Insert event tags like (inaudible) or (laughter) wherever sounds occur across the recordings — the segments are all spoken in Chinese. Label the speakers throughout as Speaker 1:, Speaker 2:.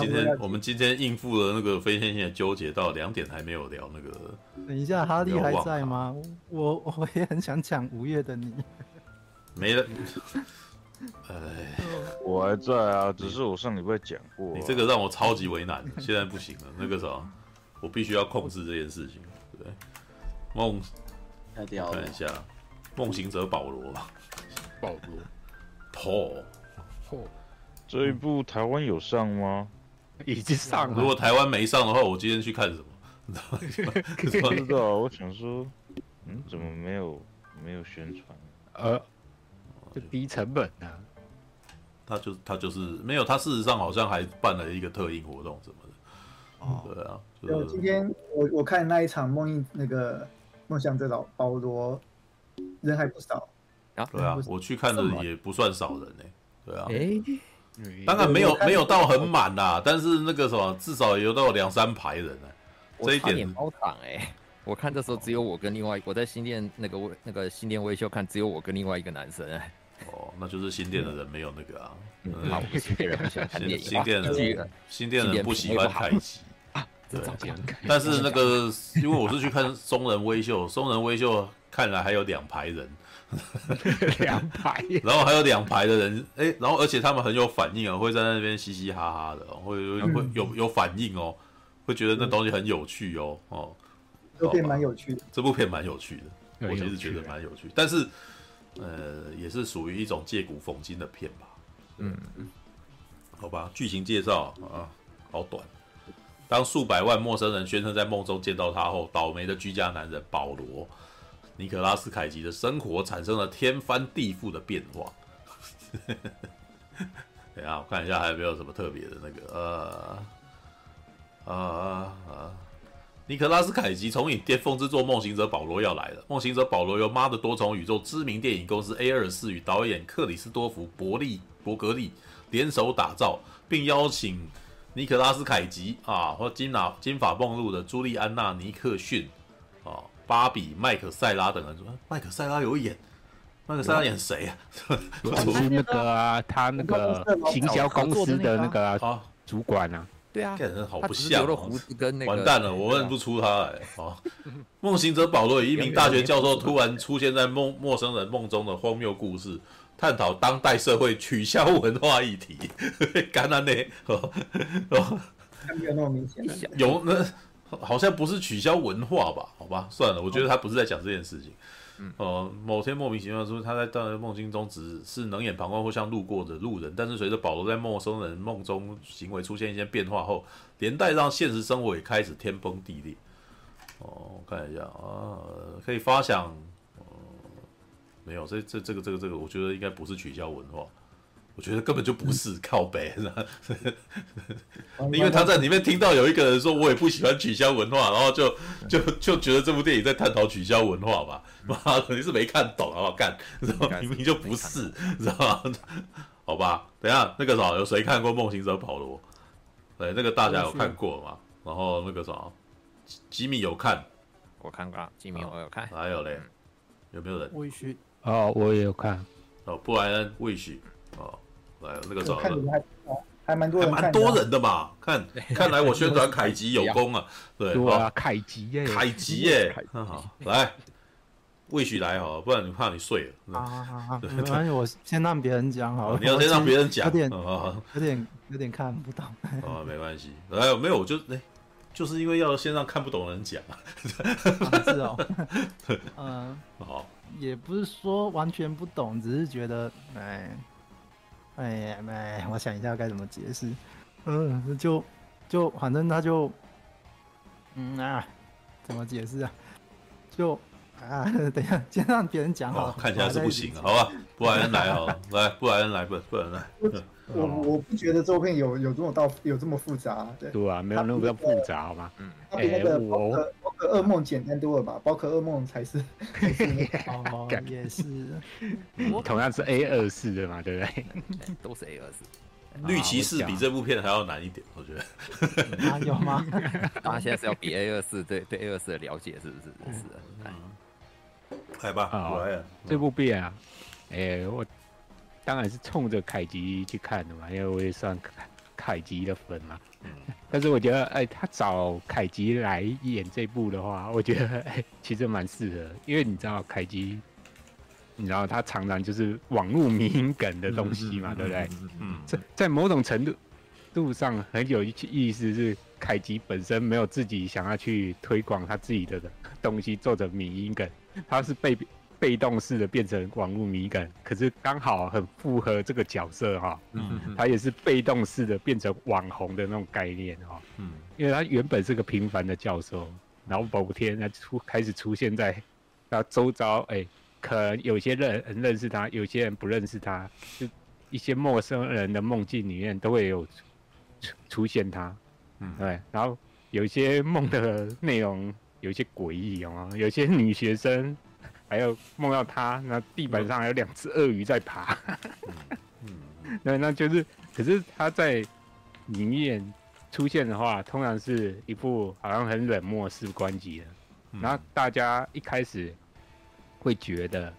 Speaker 1: 今天我们今天应付了那个非线性的纠结，到两点还没有聊那个。
Speaker 2: 等一下，哈利还在吗？我我也很想讲五月的你。
Speaker 1: 没了。(laughs) 哎，
Speaker 3: 我还在啊，只是我上礼拜讲过、啊。
Speaker 1: 你这个让我超级为难，现在不行了。那个啥，我必须要控制这件事情。对，梦，看一下，梦行者保罗，
Speaker 4: 保罗，
Speaker 1: 破，
Speaker 4: 破。
Speaker 3: 这一部台湾有上吗？(laughs)
Speaker 4: 已经上了。
Speaker 1: 如果台湾没上的话，我今天去看什么？你知道吗？
Speaker 3: 不知道。我想说，嗯，怎么没有没有宣传？
Speaker 4: 呃，就低成本啊。
Speaker 1: 他就他就是没有，他事实上好像还办了一个特映活动什么的。哦，对啊。
Speaker 5: 就今天我我看那一场梦印那个梦想者老保罗人还不少
Speaker 1: 啊。对啊，我去看的也不算少人呢。对啊。
Speaker 4: 哎。
Speaker 1: 当然没有没有到很满啦，但是那个什么，至少有到两三排人呢。这一点
Speaker 6: 包场哎，我看这时候只有我跟另外我在新店那个那个新店微秀看，只有我跟另外一个男生哎。
Speaker 1: 哦，那就是新店的人没有那个啊。
Speaker 6: 好，新店人不喜欢看电影。
Speaker 1: 新店人，新店人不喜欢凯吉啊。对，但是那个因为我是去看松仁微秀，松仁微秀看来还有两排人。
Speaker 4: 两排，
Speaker 1: 然后还有两排的人，哎、欸，然后而且他们很有反应啊，会在那边嘻嘻哈哈的，会会有有反应哦，会觉得那东西很有趣哦，哦，
Speaker 5: 这部片蛮有趣的，
Speaker 1: 这部片蛮有趣的，我其实觉得蛮有趣，但是呃，也是属于一种借古讽今的片吧，嗯嗯，好吧，剧情介绍啊，好短，当数百万陌生人宣称在梦中见到他后，倒霉的居家男人保罗。尼可拉斯凯吉的生活产生了天翻地覆的变化。(laughs) 等下，我看一下还有没有什么特别的那个呃呃呃，尼可拉斯凯吉从影巅峰之作《梦行者保罗》要来了，《梦行者保罗》由妈的多重宇宙知名电影公司 A 二四与导演克里斯多弗伯利伯格利联手打造，并邀请尼可拉斯凯吉啊或金发金发梦露的朱莉安娜尼克逊。芭比、麦克塞拉等人说：“麦克塞拉有演，麦克塞拉演谁啊？
Speaker 4: 就是那个啊，他那个行销公司的那个啊，主管啊。
Speaker 6: 对啊，
Speaker 1: 看人好不像，
Speaker 6: 留了胡子跟那个。
Speaker 1: 完蛋了，我认不出他来。哦，梦行者保罗以一名大学教授突然出现在梦陌生人梦中的荒谬故事，探讨当代社会取消文化议题。(laughs) 干了呢？哦哦，
Speaker 5: 没有那么明显。
Speaker 1: 有那。”好像不是取消文化吧？好吧，算了，我觉得他不是在讲这件事情。嗯，呃，某天莫名其妙说他在大梦境中只是冷眼旁观或像路过的路人，但是随着保罗在陌生人梦中行为出现一些变化后，连带让现实生活也开始天崩地裂。哦，我看一下啊，可以发想，呃，没有，这这这个这个这个，我觉得应该不是取消文化。我觉得根本就不是靠北，(laughs) 因为他在里面听到有一个人说，我也不喜欢取消文化，然后就就就觉得这部电影在探讨取消文化吧。妈肯定是没看懂，好不好干？明明就不是，知道吗？好吧，等一下那个啥，有谁看过《梦行者保罗》？对，那个大家有看过吗？然后那个啥，吉米有看，
Speaker 6: 我看过，吉米我有看，
Speaker 1: 还有嘞，有没有人？
Speaker 2: 魏旭
Speaker 4: 哦，我也有看，
Speaker 1: 哦，布莱恩，魏旭哦。来，那个找
Speaker 5: 还还蛮多人，
Speaker 1: 蛮多人的嘛。看，看来我宣传凯吉有功啊。对
Speaker 4: 啊，凯吉耶，
Speaker 1: 凯吉耶。好，来，魏许来好，不然你怕你睡了。
Speaker 2: 好好好，(laughs) 没关系，我先让别人讲好了。
Speaker 1: 你要先让别人讲，
Speaker 2: 有点，有点，有点看不懂。
Speaker 1: 哦，没关系。来，没有，我就哎，就是因为要先让看不懂的人讲啊。(laughs)
Speaker 2: 是哦。(laughs) 嗯，好，也不是说完全不懂，只是觉得哎。哎呀，哎，我想一下该怎么解释。嗯，就就反正他就，嗯啊，怎么解释啊？就啊，(laughs) 等一下，先让别人讲好了。
Speaker 1: 看起来是不行啊，好吧？布莱恩来哦，(laughs) 来，布莱恩来，不，布莱恩来。
Speaker 5: 我我不觉得这部片有有这么到有这么复杂，对。
Speaker 4: 对啊，没有那么复杂，好吗？
Speaker 5: 嗯。它比那个宝可噩梦简单多了吧？包可噩梦才是。(laughs)
Speaker 2: 哦，(laughs) 也是。(laughs)
Speaker 4: 同样是 A 二四的嘛，对不对？
Speaker 6: 都是 A 二四。
Speaker 1: 绿骑士比这部片还要难一点，我觉得。
Speaker 2: 啊，有吗？
Speaker 6: 他现在是要比 A 二四对对 A 二四的了解，是不是？是的。
Speaker 1: 嗯。来吧，来。
Speaker 4: 这部片啊，哎，我。当然是冲着凯吉去看的嘛，因为我也算凯凯吉的粉嘛。(laughs) 但是我觉得，哎，他找凯吉来演这部的话，我觉得 (laughs) 哎，其实蛮适合，因为你知道凯吉，你知道他常常就是网络迷因梗的东西嘛，对不对？嗯，在在某种程度度上很有意思，是凯吉本身没有自己想要去推广他自己的东西，做着迷因梗，他是被。被动式的变成网络迷梗，可是刚好很符合这个角色哈。嗯，他也是被动式的变成网红的那种概念哈。嗯，因为他原本是个平凡的教授，然后某天他出开始出现在他周遭，哎、欸，可能有些人认识他，有些人不认识他，就一些陌生人的梦境里面都会有出出现他。嗯，对，然后有一些梦的内容有一些诡异哦，有些女学生。还有梦到他，那地板上还有两只鳄鱼在爬。嗯，(laughs) 对，那就是，可是他在里面出现的话，通常是一副好像很冷漠、事不关己的。然后大家一开始会觉得，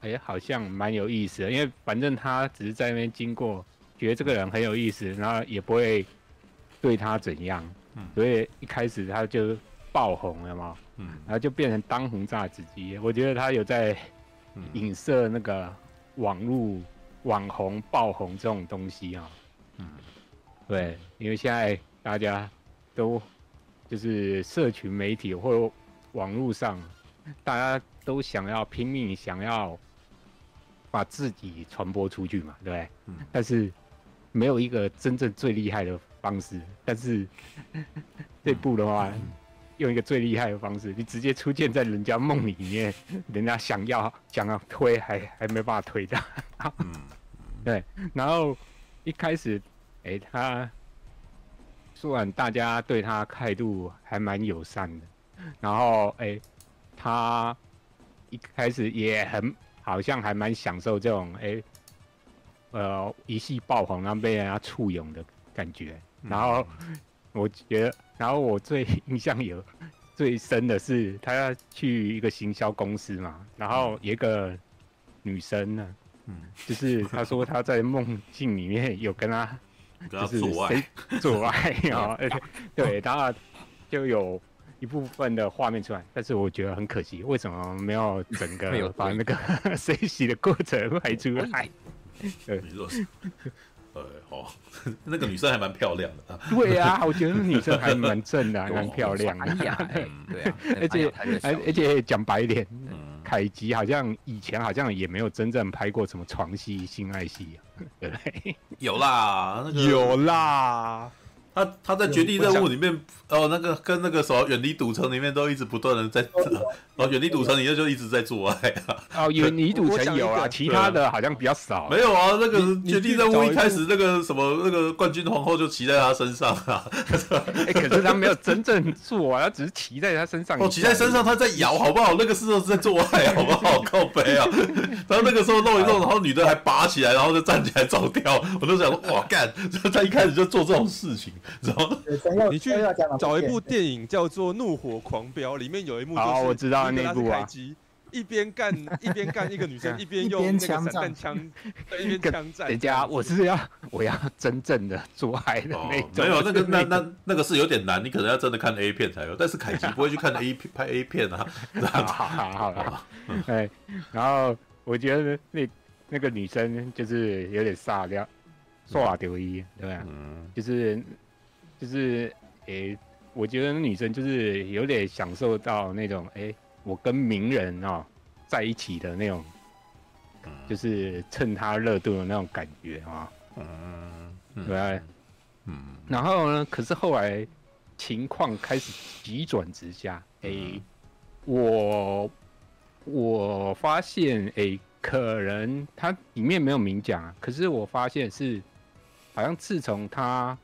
Speaker 4: 哎、欸，好像蛮有意思的，因为反正他只是在那边经过，觉得这个人很有意思，然后也不会对他怎样。所以一开始他就爆红了嘛。嗯，然后就变成当红炸子鸡。我觉得他有在影射那个网络网红爆红这种东西啊。嗯，对，因为现在大家都就是社群媒体或网络上，大家都想要拼命想要把自己传播出去嘛，对不对？嗯。但是没有一个真正最厉害的方式。但是 (laughs) 这部的话。用一个最厉害的方式，你直接出现在人家梦里面，(laughs) 人家想要想要推还还没办法推的。嗯，对。然后一开始，哎、欸，他虽然大家对他态度还蛮友善的，然后哎、欸，他一开始也很好像还蛮享受这种哎、欸，呃，一系爆红然后被人家簇拥的感觉。然后我觉得。然后我最印象有 (laughs) 最深的是，他要去一个行销公司嘛，然后有一个女生呢，嗯，就是他说他在梦境里面有跟他就是做爱，做爱啊，(laughs) (laughs) 对，然后就有一部分的画面出来，但是我觉得很可惜，为什么没有整个把那个水洗的过程拍出来？对。
Speaker 1: 呃，哦，那个女生还蛮漂亮的啊。
Speaker 4: 对啊，我觉得那女生还蛮正的，(laughs) 还蛮漂亮的。(laughs) 对啊，而且而且讲白一点，凯吉好像以前好像也没有真正拍过什么床戏、性爱戏，对不对？
Speaker 1: 有啦，那个
Speaker 4: 有啦。
Speaker 1: 他他在绝地任务里面，哦，那个跟那个什么远离赌城里面都一直不断的在，哦，远离赌城里面就一直在做爱啊。
Speaker 4: 哦，(laughs) 远离赌城有啊，其他的好像比较少。
Speaker 1: 没有啊，那个绝地任务一开始那个什么那个冠军皇后就骑在他身上啊。(laughs)
Speaker 4: 哎，可是他没有真正做啊，他只是骑在他身上。
Speaker 1: 哦，骑在身上他在摇，好不好？那个时候是在做爱，好不好？靠背啊。然后那个时候弄一弄，然后女的还拔起来，然后就站起来走掉。我都想说，哇，干！他一开始就做这种事情。然后
Speaker 7: 你去找一部电影叫做《怒火狂飙》，里面有一幕就是
Speaker 4: 我知道那部啊，
Speaker 7: 一边干一边干一个女生，(laughs) 一边用那个散弹枪，(laughs) 一边枪战。
Speaker 4: 人家我是要我要真正的做爱的那种，
Speaker 1: 没有那个 (laughs) 那那那个是有点难，你可能要真的看 A 片才有。但是凯奇不会去看 A 片拍 A 片啊。
Speaker 4: 好好哎，然后我觉得那那个女生就是有点傻掉，耍丢一，对吧？嗯，就是。就是，诶、欸，我觉得那女生就是有点享受到那种，诶、欸，我跟名人啊、喔、在一起的那种，就是趁他热度的那种感觉啊，嗯，对，嗯，然后呢，可是后来情况开始急转直下，诶、欸，我我发现，诶、欸，可能他里面没有明讲啊，可是我发现是，好像自从他。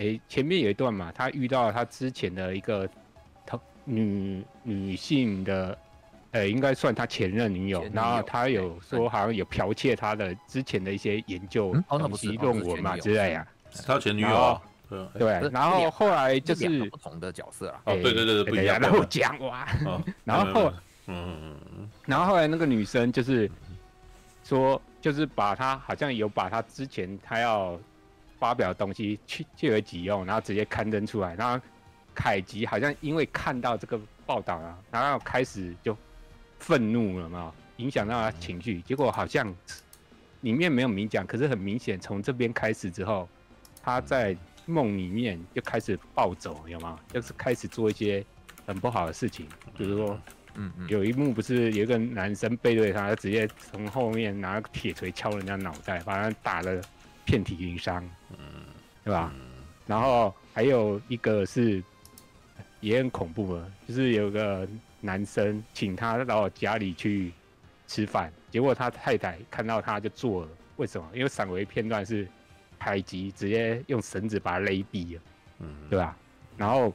Speaker 4: 哎、欸，前面有一段嘛，他遇到他之前的一个同女女性的，呃、欸，应该算他前任女友，然后他有说好像有剽窃他的之前的一些研究东西论文嘛之类啊。
Speaker 1: 他前女友，
Speaker 4: 对，然后后来就是
Speaker 6: 不同的角色了。
Speaker 1: 哦，对对对对，不一样。
Speaker 4: 然后讲完，(laughs) 然后后，嗯，然后后来那个女生就是说，就是把他好像有把他之前他要。发表的东西去借为己用，然后直接刊登出来，然后凯吉好像因为看到这个报道啊，然后开始就愤怒了嘛，影响到他情绪，结果好像里面没有明讲，可是很明显从这边开始之后，他在梦里面就开始暴走，有吗？就是开始做一些很不好的事情，比如说。嗯嗯，有一幕不是有一个男生背对他，他直接从后面拿个铁锤敲人家脑袋，把他打得遍体鳞伤，嗯，对吧？然后还有一个是也很恐怖的，就是有个男生请他到家里去吃饭，结果他太太看到他就做了，为什么？因为闪回片段是海吉直接用绳子把他勒毙了，嗯，对吧？然后。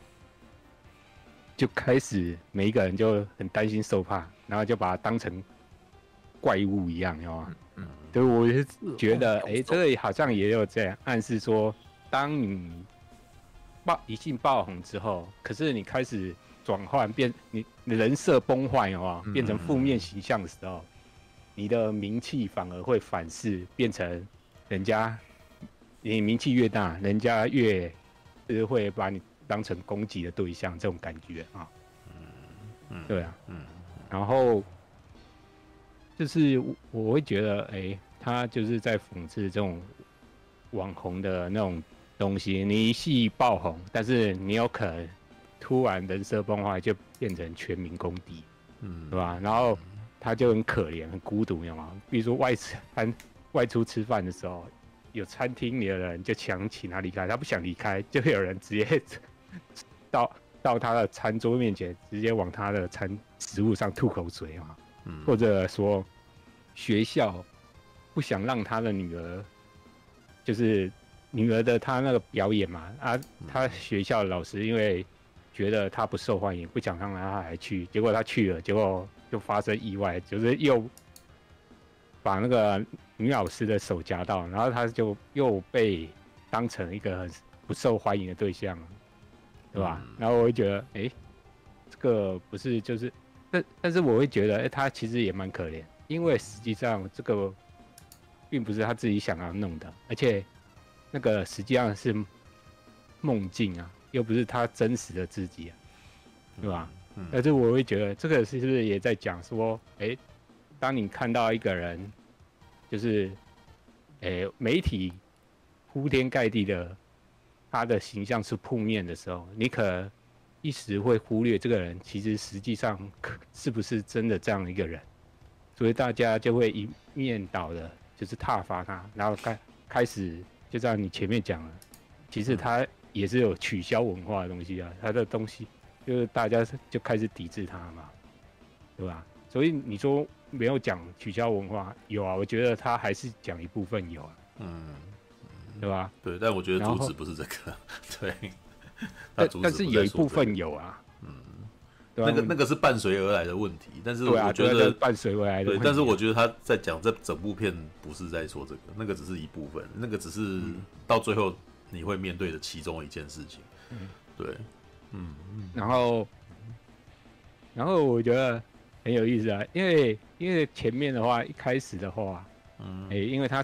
Speaker 4: 就开始每一个人就很担心受怕，然后就把他当成怪物一样，知道吗？嗯，对，我是觉得，哎、欸，这里好像也有这样暗示说，当你爆一进爆红之后，可是你开始转换变，你人设崩坏，哦？变成负面形象的时候，你的名气反而会反噬，变成人家你名气越大，人家越是会把你。当成攻击的对象，这种感觉啊，嗯嗯，对啊，嗯，然后就是我会觉得，哎、欸，他就是在讽刺这种网红的那种东西。你一戏爆红，但是你有可能突然人设崩坏，就变成全民公敌，嗯，对吧？然后他就很可怜、很孤独，你知道吗？比如说外餐外出吃饭的时候，有餐厅里的人就强请他离开，他不想离开，就会有人直接。(laughs) 到到他的餐桌面前，直接往他的餐食物上吐口水嘛，嗯，或者说学校不想让他的女儿，就是女儿的他那个表演嘛，啊，他学校老师因为觉得他不受欢迎，不想让他还去，结果他去了，结果就发生意外，就是又把那个女老师的手夹到，然后他就又被当成一个很不受欢迎的对象。对吧？然后我就觉得，哎，这个不是就是，但但是我会觉得，哎，他其实也蛮可怜，因为实际上这个并不是他自己想要弄的，而且那个实际上是梦境啊，又不是他真实的自己啊，对吧？嗯。但是我会觉得，这个是不是也在讲说，哎，当你看到一个人，就是，哎，媒体铺天盖地的。他的形象是负面的时候，你可一时会忽略这个人，其实实际上是不是真的这样一个人，所以大家就会一面倒的，就是挞伐他，然后开开始就像你前面讲了，其实他也是有取消文化的东西啊，他的东西就是大家就开始抵制他嘛，对吧？所以你说没有讲取消文化，有啊，我觉得他还是讲一部分有啊，嗯。对吧？
Speaker 1: 对，但我觉得主旨不是这个。(laughs) 对，
Speaker 4: 但但是有一部分有啊。
Speaker 1: 嗯，那个那个是伴随而来的问题，但是我觉得
Speaker 4: 伴随而来的。
Speaker 1: 对，但是我觉得他在讲这整部片不是在说这个，那个只是一部分，那个只是到最后你会面对的其中一件事情。嗯，对，嗯，
Speaker 4: 然后，然后我觉得很有意思啊，因为因为前面的话一开始的话，嗯，哎，因为他。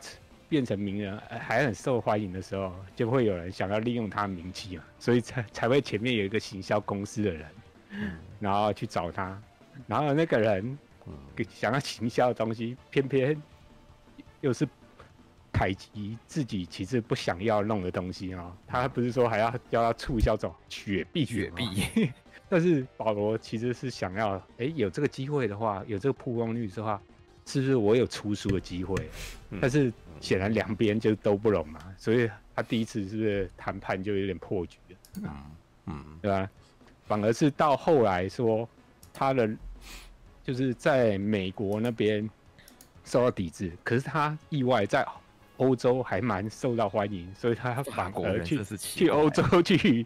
Speaker 4: 变成名人还很受欢迎的时候，就会有人想要利用他名气嘛，所以才才会前面有一个行销公司的人，嗯、然后去找他，然后那个人想要行销的东西，偏偏又是凯奇自己其实不想要弄的东西啊。他不是说还要叫他促销这种雪碧，雪碧，(laughs) 但是保罗其实是想要，哎、欸，有这个机会的话，有这个曝光率的话，是不是我有出书的机会？嗯、但是。显然两边就都不拢嘛，所以他第一次是不是谈判就有点破局了？嗯嗯，对吧？反而是到后来说他的就是在美国那边受到抵制，可是他意外在欧洲还蛮受到欢迎，所以他反而去去欧洲去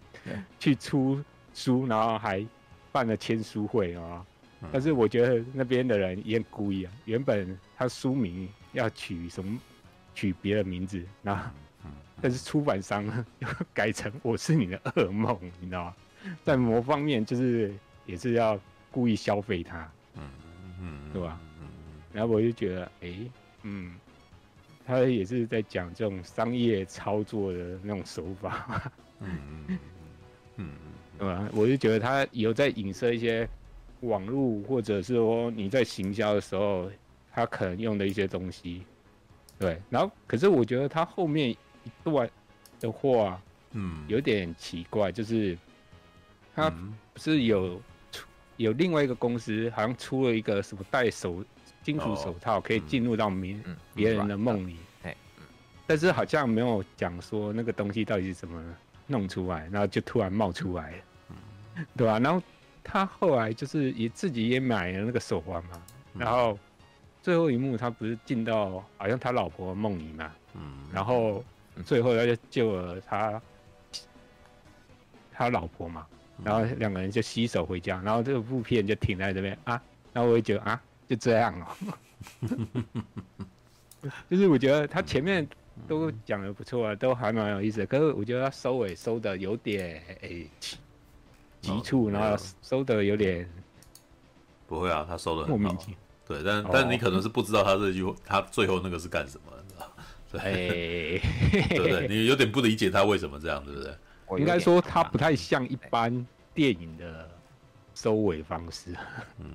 Speaker 4: 去出书，然后还办了签书会啊。但是我觉得那边的人也很故意啊，原本他书名要取什么？取别的名字，那 (laughs) 但是出版商又改成我是你的噩梦，你知道吗？在某方面就是也是要故意消费他，嗯嗯，对吧？然后我就觉得，哎，嗯，他也是在讲这种商业操作的那种手法。嗯嗯嗯嗯，对吧？我就觉得他有在影射一些网络，或者是说你在行销的时候，他可能用的一些东西。对，然后可是我觉得他后面一段的话，嗯，有点奇怪，就是他不是有出有另外一个公司，好像出了一个什么戴手金属手套，可以进入到别别人的梦里，哎，但是好像没有讲说那个东西到底是怎么弄出来，然后就突然冒出来了，对吧？然后他后来就是也自己也买了那个手环嘛，然后。最后一幕，他不是进到好像他老婆的梦里嘛？嗯，然后最后他就救了他他老婆嘛，然后两个人就携手回家，然后这个部片就停在这边啊，然后我就觉得啊，就这样哦，(laughs) 就是我觉得他前面都讲的不错啊，都还蛮有意思的，可是我觉得他收尾收的有点诶急促，然后收的有点
Speaker 1: 不会啊，他收的莫名其妙。对，但但你可能是不知道他这句，他最后那个是干什么，你知道？对，对不对？你有点不理解他为什么这样，对不对？
Speaker 4: 应该说他不太像一般电影的收尾方式。(laughs)
Speaker 1: 嗯，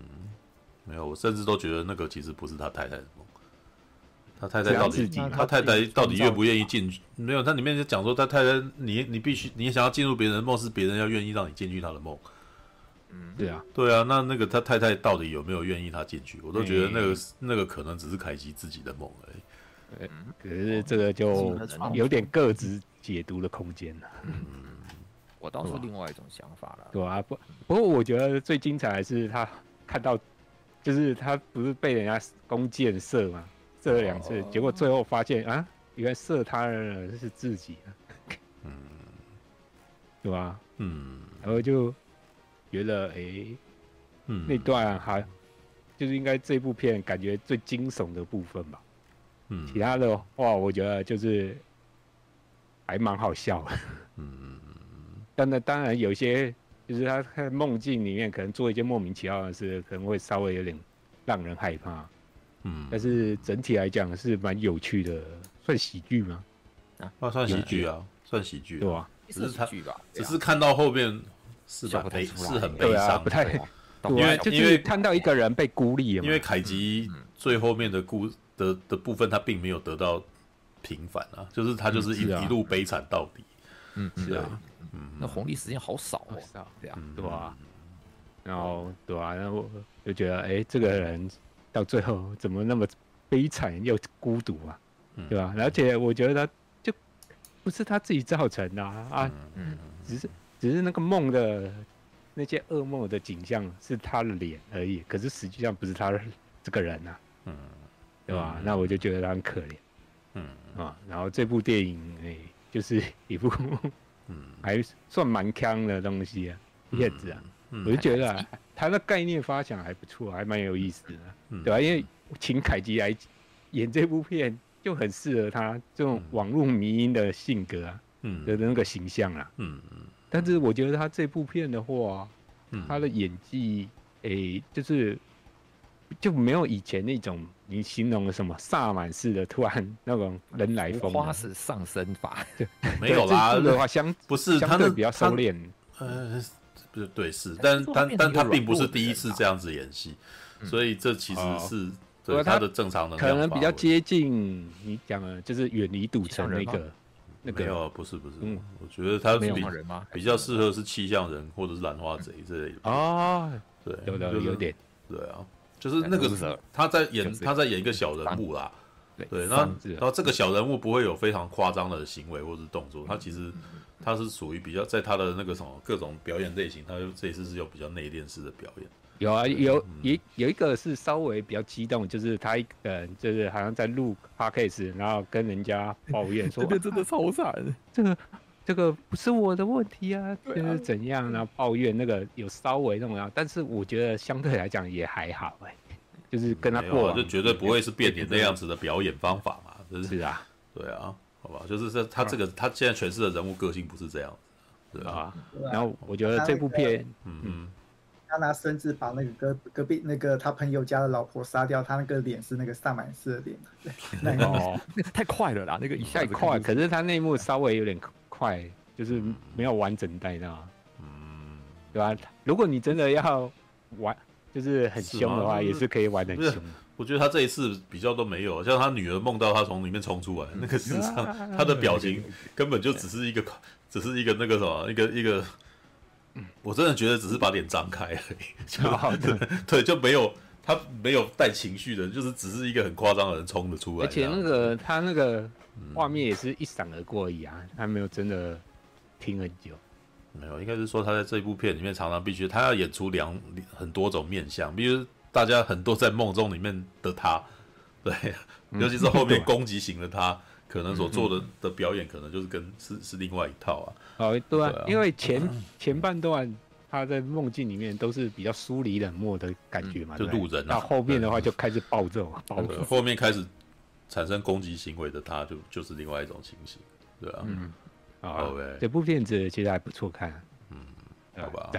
Speaker 1: 没有，我甚至都觉得那个其实不是他太太的梦。他太太到底，他太太到底愿不愿意进去？没有，他里面就讲说，他太太，你你必须，你想要进入别人的梦，是别人要愿意让你进去他的梦。
Speaker 4: 嗯，对啊，
Speaker 1: 对啊，那那个他太太到底有没有愿意他进去？我都觉得那个、欸、那个可能只是凯奇自己的梦而已。
Speaker 4: 对，可是这个就有点各自解读的空间了。嗯，
Speaker 6: 我倒是另外一种想法了。
Speaker 4: 对啊，不不过我觉得最精彩的是他看到，就是他不是被人家弓箭射嘛，射了两次，哦、结果最后发现啊，原来射他的人是自己。嗯，(laughs) 对吧？嗯，然后就。觉得哎，欸、嗯，那段还就是应该这部片感觉最惊悚的部分吧。嗯，其他的话我觉得就是还蛮好笑的。嗯嗯嗯。但那当然有些就是他在梦境里面可能做一件莫名其妙的事，可能会稍微有点让人害怕。嗯。但是整体来讲是蛮有趣的，算喜剧吗？
Speaker 1: 啊，那算喜剧啊，算喜剧，
Speaker 4: 对吧？
Speaker 1: 只是他，只是看到后面。是吧？悲是很悲伤，
Speaker 4: 不太，因为因为看到一个人被孤立了，
Speaker 1: 因为凯吉最后面的故的的部分，他并没有得到平反啊，就是他就是一一路悲惨到底。
Speaker 6: 嗯，是啊，嗯，那红利时间好少哦，对啊，
Speaker 4: 对吧？然后对啊，然后我就觉得，哎，这个人到最后怎么那么悲惨又孤独啊？对吧？而且我觉得他就不是他自己造成的啊，嗯，只是。只是那个梦的那些噩梦的景象是他的脸而已，可是实际上不是他这个人呐、啊，嗯，对吧？嗯、那我就觉得他很可怜，嗯。啊，然后这部电影哎、欸，就是一部嗯。(laughs) 还算蛮强的东西啊，叶子啊，嗯、我就觉得、啊、他的概念发想还不错，还蛮有意思的，嗯、对吧？因为请凯吉来演这部片，就很适合他这种网络迷因的性格啊，嗯。的那个形象啊，嗯嗯。但是我觉得他这部片的话，嗯、他的演技，诶、欸，就是就没有以前那种你形容的什么萨满式的突然那种人来疯，
Speaker 6: 花式上身法，
Speaker 1: 对，(laughs) 没有啦。
Speaker 4: 的话相
Speaker 1: 不是
Speaker 4: 相对比较收敛，
Speaker 1: 呃，不是对是，但但但他并不是第一次这样子演戏，嗯、所以这其实是、哦、对他的正常的
Speaker 4: 可能比较接近你讲的，就是远离赌城那个。
Speaker 1: 那个。没有，不是不是，嗯，我觉得他比比较适合是气象人或者是兰花贼之类的。
Speaker 4: 啊，
Speaker 1: 对，
Speaker 4: 有有有点，
Speaker 1: 对啊，就是那个他在演他在演一个小人物啦，对，然后然后这个小人物不会有非常夸张的行为或者是动作，他其实他是属于比较在他的那个什么各种表演类型，他这一次是有比较内敛式的表演。
Speaker 4: 有啊，有有有一个是稍微比较激动，就是他一个人就是好像在录 podcast，然后跟人家抱怨说：“ (laughs)
Speaker 6: 这个真的超惨，
Speaker 4: 这个这个不是我的问题啊，就是怎样，然后抱怨那个有稍微那么样，但是我觉得相对来讲也还好哎，就是跟他过，
Speaker 1: 就绝对不会是变脸那样子的表演方法嘛，就是
Speaker 4: 是啊，
Speaker 1: 对啊，好吧，就是这他这个他现在诠释的人物个性不是这样子，
Speaker 4: 对啊，然后我觉得这部片，嗯。嗯。
Speaker 5: 他拿绳子把那个隔隔壁那个他朋友家的老婆杀掉，他那个脸是那个萨满色的脸。(laughs) 那个、
Speaker 6: 哦，(laughs) 太快了啦，那个一下
Speaker 4: 子快，可是他内幕稍微有点快，就是没有完整带到。嗯，对吧？如果你真的要玩，就是很凶的话，是也是可以玩得很凶。
Speaker 1: 我觉得他这一次比较都没有，像他女儿梦到他从里面冲出来，那个事实上他的表情 (laughs) 根本就只是一个，只是一个那个什么，一个一个，我真的觉得只是把脸张开而已，(laughs) 就 (laughs) 对，就没有他没有带情绪的，就是只是一个很夸张的人冲了出来。
Speaker 4: 而且那个他那个画面也是一闪而过而已啊，他没有真的停很久。
Speaker 1: 没有，应该是说他在这一部片里面常常必须他要演出两很多种面相，比如。大家很多在梦中里面的他，对，尤其是后面 (laughs) 攻击型的他，嗯、可能所做的的表演，可能就是跟是是另外一套啊。
Speaker 4: 哦，对啊，因为前前半段他在梦境里面都是比较疏离冷漠的感觉嘛，
Speaker 1: 嗯、就路人啊。
Speaker 4: 到后面的话就开始暴揍，(laughs) 暴揍。
Speaker 1: 后面开始产生攻击行为的他，就就是另外一种情形，对啊。嗯，
Speaker 4: 好呗。这部片子其实还不错看，
Speaker 1: 嗯，好吧。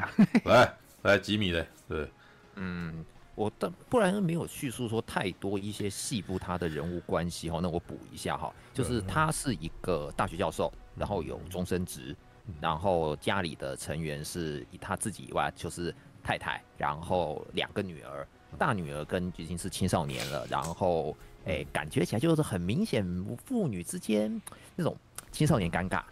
Speaker 1: 来来，吉米嘞，对，
Speaker 6: 嗯。我但不然没有叙述说太多一些细部他的人物关系哈，那我补一下哈，就是他是一个大学教授，然后有终身职，然后家里的成员是以他自己以外就是太太，然后两个女儿，大女儿跟已经是青少年了，然后诶感觉起来就是很明显父女之间那种青少年尴尬。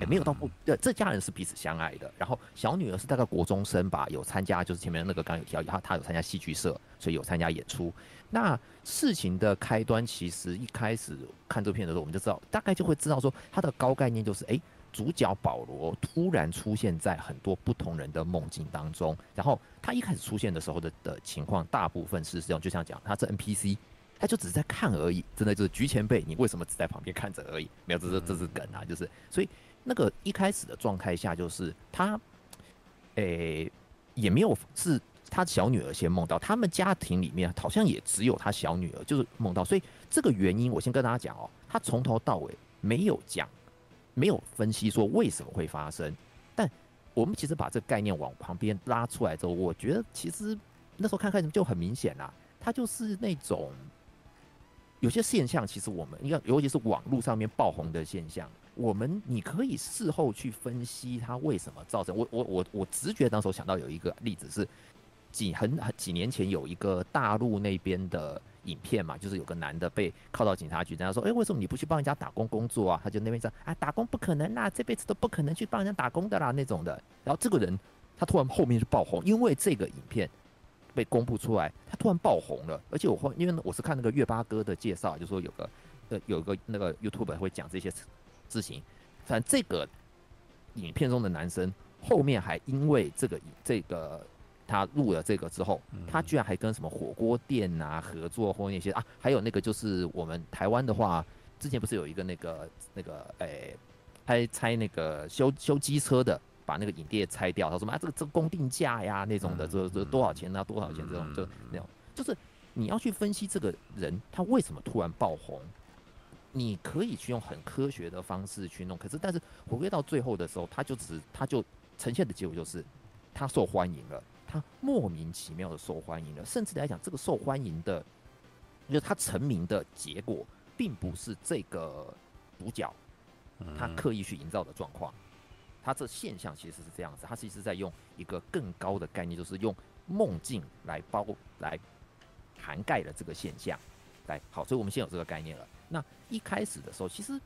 Speaker 6: 也没有到不，呃，这家人是彼此相爱的。然后小女儿是大概国中生吧，有参加，就是前面那个刚有提到，她她有参加戏剧社，所以有参加演出。那事情的开端，其实一开始看这片的时候，我们就知道，大概就会知道说，它的高概念就是，哎，主角保罗突然出现在很多不同人的梦境当中。然后他一开始出现的时候的的情况，大部分是这样，就像讲，他是 NPC，他就只是在看而已，真的就是局前辈，你为什么只在旁边看着而已？没有，这是这是梗啊，就是所以。那个一开始的状态下，就是他，诶、也没有是他小女儿先梦到，他们家庭里面好像也只有他小女儿就是梦到，所以这个原因我先跟大家讲哦，他从头到尾没有讲，没有分析说为什么会发生，但我们其实把这个概念往旁边拉出来之后，我觉得其实那时候看看就很明显啦，他就是那种有些现象，其实我们应该尤其是网络上面爆红的现象。我们你可以事后去分析它为什么造成。我我我我直觉当时想到有一个例子是几很很几年前有一个大陆那边的影片嘛，就是有个男的被铐到警察局，人家说，哎，为什么你不去帮人家打工工作啊？他就那边说，啊，打工不可能啦，这辈子都不可能去帮人家打工的啦那种的。然后这个人他突然后面就爆红，因为这个影片被公布出来，他突然爆红了。而且我后因为我是看那个月八哥的介绍，就说有个呃有个那个 YouTube 会讲这些。事情，反正这个影片中的男生后面还因为这个这个他录了这个之后，他居然还跟什么火锅店啊合作或那些啊，还有那个就是我们台湾的话，之前不是有一个那个那个诶，拆拆那个修修机车的，把那个影店拆掉，他说啊这个这个公定价呀那种的，这这多少钱啊多少钱这种就那种，就是你要去分析这个人他为什么突然爆红。你可以去用很科学的方式去弄，可是但是回归到最后的时候，他就只他就呈现的结果就是他受欢迎了，他莫名其妙的受欢迎了，甚至来讲这个受欢迎的，就是他成名的结果，并不是这个主角他刻意去营造的状况，他这现象其实是这样子，他其实在用一个更高的概念，就是用梦境来包来涵盖了这个现象，来好，所以我们现在有这个概念了。那一开始的时候，其实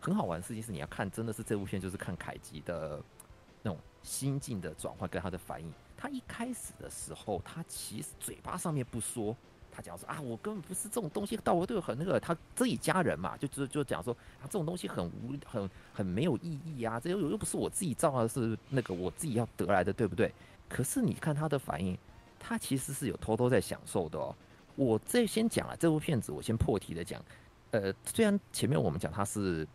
Speaker 6: 很好玩的事情是，你要看真的是这部片，就是看凯吉的那种心境的转换跟他的反应。他一开始的时候，他其实嘴巴上面不说，他讲说啊，我根本不是这种东西，到我都有很那个，他自己家人嘛，就就就讲说啊，这种东西很无很很没有意义啊，这又又不是我自己造的，是那个我自己要得来的，对不对？可是你看他的反应，他其实是有偷偷在享受的哦。我这先讲了这部片子，我先破题的讲。呃，虽然前面我们讲它是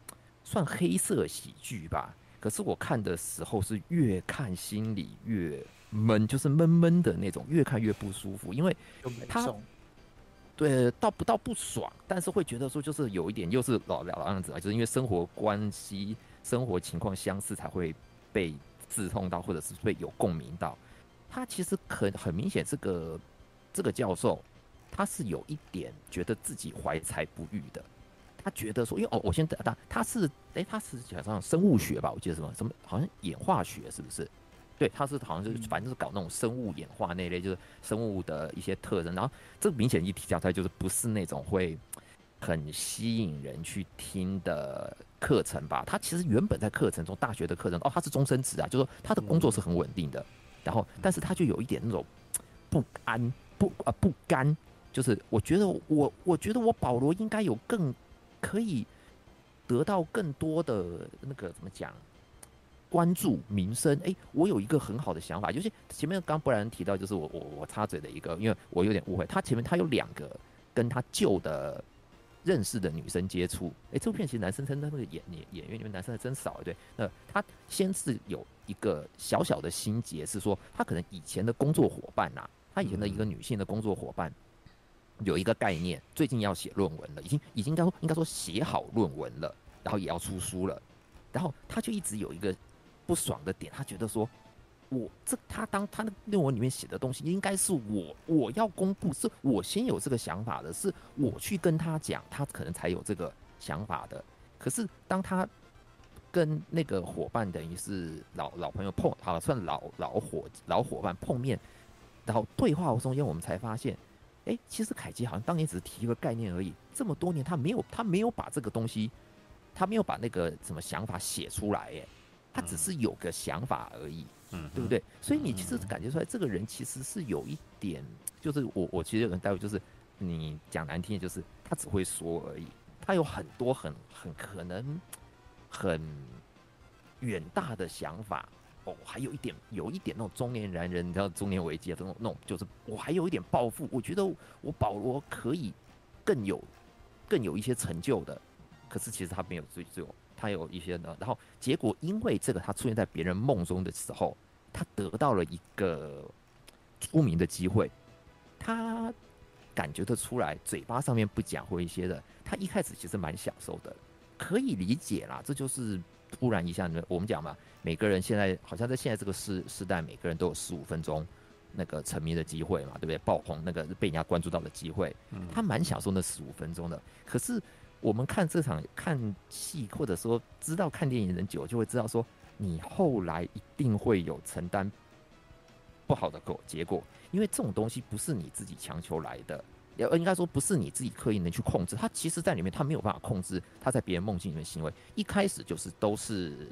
Speaker 6: 算黑色喜剧吧，可是我看的时候是越看心里越闷，就是闷闷的那种，越看越不舒服，因为它对到不到不爽，但是会觉得说就是有一点又是老老样子啊，就是因为生活关系、生活情况相似才会被刺痛到，或者是被有共鸣到。他其实很很明显，这个这个教授他是有一点觉得自己怀才不遇的。他觉得说，因为哦，我先等他，他是哎，他是好像生物学吧，我记得什么什么，好像演化学是不是？对，他是好像就是反正是搞那种生物演化那类，就是生物的一些特征。然后这明显一提出来，就是不是那种会很吸引人去听的课程吧？他其实原本在课程中，大学的课程哦，他是终身职啊，就是说他的工作是很稳定的。然后，但是他就有一点那种不安不啊不甘，就是我觉得我我觉得我保罗应该有更。可以得到更多的那个怎么讲关注民生？哎，我有一个很好的想法，就是前面刚不然提到，就是我我我插嘴的一个，因为我有点误会，他前面他有两个跟他旧的认识的女生接触。哎，这部片其实男生真的那个演演演员里面男生还真少，对。那他先是有一个小小的心结，是说他可能以前的工作伙伴呐、啊，他以前的一个女性的工作伙伴。有一个概念，最近要写论文了，已经已经该应该说写好论文了，然后也要出书了，然后他就一直有一个不爽的点，他觉得说，我这他当他的论文里面写的东西，应该是我我要公布，是我先有这个想法的，是我去跟他讲，他可能才有这个想法的。可是当他跟那个伙伴，等于是老老朋友碰，好了，算老老伙老伙伴碰面，然后对话中间，我们才发现。哎，其实凯基好像当年只是提一个概念而已，这么多年他没有他没有把这个东西，他没有把那个什么想法写出来，哎，他只是有个想法而已，嗯，对不对？所以你其实感觉出来，这个人其实是有一点，就是我我其实有人待会就是你讲难听的，就是他只会说而已，他有很多很很可能很远大的想法。哦，还有一点，有一点那种中年男人，你知道中年危机啊，这种那种就是我还有一点抱负，我觉得我保罗可以更有更有一些成就的，可是其实他没有，最最后他有一些呢，然后结果因为这个，他出现在别人梦中的时候，他得到了一个出名的机会，他感觉得出来，嘴巴上面不讲或一些的，他一开始其实蛮享受的，可以理解啦，这就是。突然一下，我们讲嘛，每个人现在好像在现在这个时时代，每个人都有十五分钟那个沉迷的机会嘛，对不对？爆红那个被人家关注到的机会，他蛮享受那十五分钟的。可是我们看这场看戏，或者说知道看电影的人久，就会知道说，你后来一定会有承担不好的果结果，因为这种东西不是你自己强求来的。也，应该说不是你自己刻意能去控制他，其实在里面他没有办法控制他在别人梦境里面行为，一开始就是都是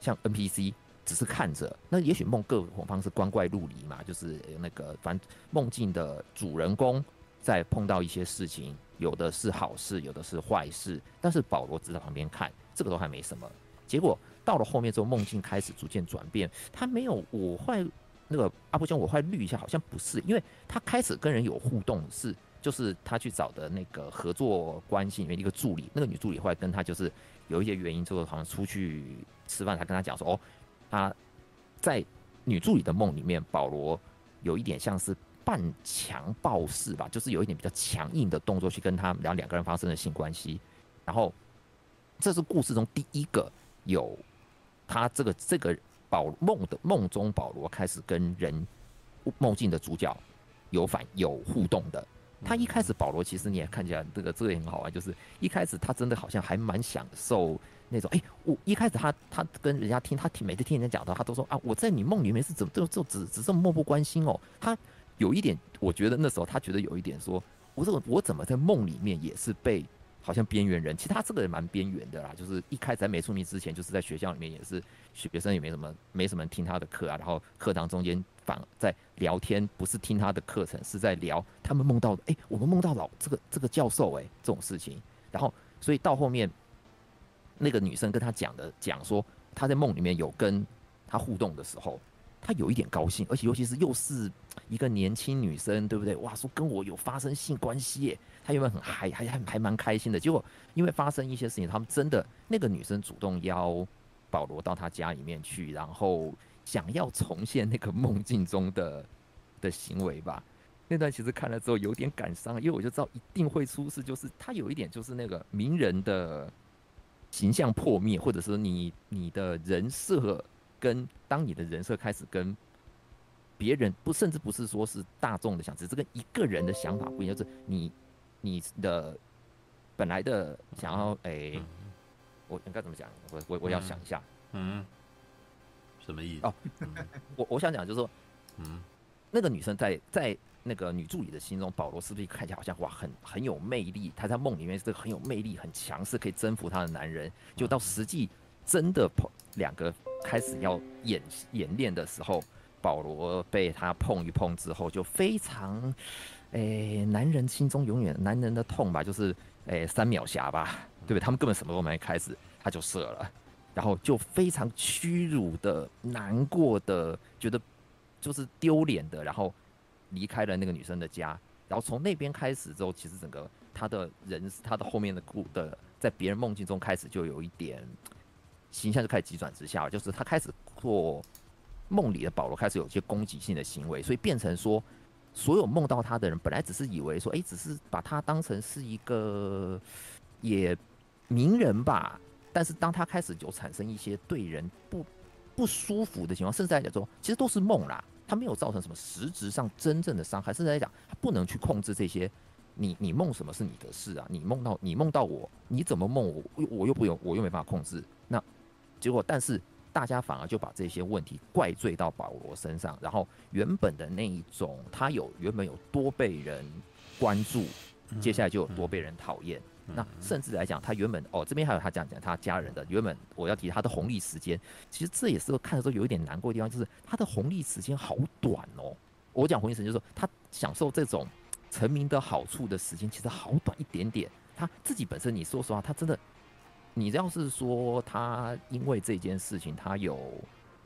Speaker 6: 像 NPC，只是看着。那也许梦各种方式光怪陆离嘛，就是那个反梦境的主人公在碰到一些事情，有的是好事，有的是坏事，但是保罗只在旁边看，这个都还没什么。结果到了后面之后，梦境开始逐渐转变，他没有我坏。那个阿布兄，我会绿一下，好像不是，因为他开始跟人有互动，是就是他去找的那个合作关系里面一个助理，那个女助理后来跟他就是有一些原因之后，好像出去吃饭，才跟他讲说，哦，他在女助理的梦里面，保罗有一点像是半强暴式吧，就是有一点比较强硬的动作去跟他们两两个人发生了性关系，然后这是故事中第一个有他这个这个。保梦的梦中，保罗开始跟人梦境的主角有反有互动的。他一开始，保罗其实你也看起来这个这个也很好玩，就是一开始他真的好像还蛮享受那种。哎，我一开始他他跟人家听他听每次听人家讲的，他都说啊，我在你梦里面是怎么就就只只这么漠不关心哦。他有一点，我觉得那时候他觉得有一点说，我说我怎么在梦里面也是被。好像边缘人，其实他这个人蛮边缘的啦。就是一开始在没出名之前，就是在学校里面也是学生，也没什么没什么人听他的课啊。然后课堂中间反在聊天，不是听他的课程，是在聊他们梦到的。哎，我们梦到老这个这个教授哎，这种事情。然后所以到后面那个女生跟他讲的讲说，他在梦里面有跟他互动的时候，他有一点高兴，而且尤其是又是一个年轻女生，对不对？哇，说跟我有发生性关系耶。他原本很嗨，还还还蛮开心的。结果因为发生一些事情，他们真的那个女生主动邀保罗到他家里面去，然后想要重现那个梦境中的的行为吧。那段其实看了之后有点感伤，因为我就知道一定会出事，就是他有一点就是那个名人的形象破灭，或者是你你的人设跟当你的人设开始跟别人不，甚至不是说是大众的想，只是跟一个人的想法不一样，就是你你的本来的想要，哎、我应该怎么讲？我我我要想一下，
Speaker 1: 嗯，什么意思？
Speaker 6: 哦，(laughs) 我我想讲就是说，嗯，那个女生在在那个女助理的心中，保罗是不是看起来好像哇，很很有魅力？她在梦里面是个很有魅力、很强势、可以征服她的男人，就到实际真的碰两个开始要演演练的时候。保罗被他碰一碰之后，就非常，诶、欸，男人心中永远男人的痛吧，就是诶、欸，三秒侠吧，对不对？他们根本什么都没开始，他就射了，然后就非常屈辱的、难过的，觉得就是丢脸的，然后离开了那个女生的家。然后从那边开始之后，其实整个他的人，他的后面的故的，在别人梦境中开始就有一点形象就开始急转直下，就是他开始做。梦里的保罗开始有些攻击性的行为，所以变成说，所有梦到他的人本来只是以为说，哎，只是把他当成是一个也名人吧。但是当他开始有产生一些对人不不舒服的情况，甚至来讲说，其实都是梦啦，他没有造成什么实质上真正的伤害。甚至来讲，他不能去控制这些。你你梦什么是你的事啊？你梦到你梦到我，你怎么梦我，我又不用，我又没办法控制。那结果，但是。大家反而就把这些问题怪罪到保罗身上，然后原本的那一种他有原本有多被人关注，接下来就有多被人讨厌。那甚至来讲，他原本哦这边还有他讲讲他家人的原本我要提他的红利时间，其实这也是个看的时候有一点难过的地方，就是他的红利时间好短哦。我讲红利时间就是说他享受这种成名的好处的时间其实好短一点点，他自己本身你说实话他真的。你要是说他因为这件事情，他有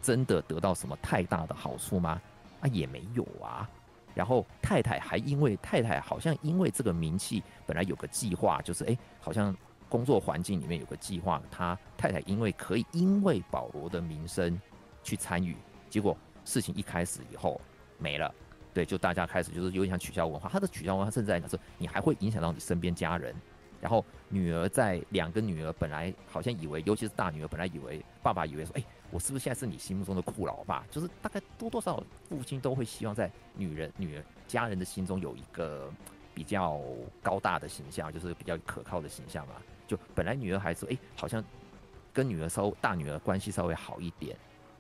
Speaker 6: 真的得到什么太大的好处吗？啊，也没有啊。然后太太还因为太太好像因为这个名气，本来有个计划，就是哎，好像工作环境里面有个计划，他太太因为可以因为保罗的名声去参与，结果事情一开始以后没了，对，就大家开始就是有点像取消文化。他的取消文化甚至来讲说，你还会影响到你身边家人。然后女儿在两个女儿本来好像以为，尤其是大女儿本来以为爸爸以为说，哎，我是不是现在是你心目中的酷老爸？就是大概多多少少父亲都会希望在女人、女儿家人的心中有一个比较高大的形象，就是比较可靠的形象嘛。就本来女儿还说，哎，好像跟女儿稍大女儿关系稍微好一点，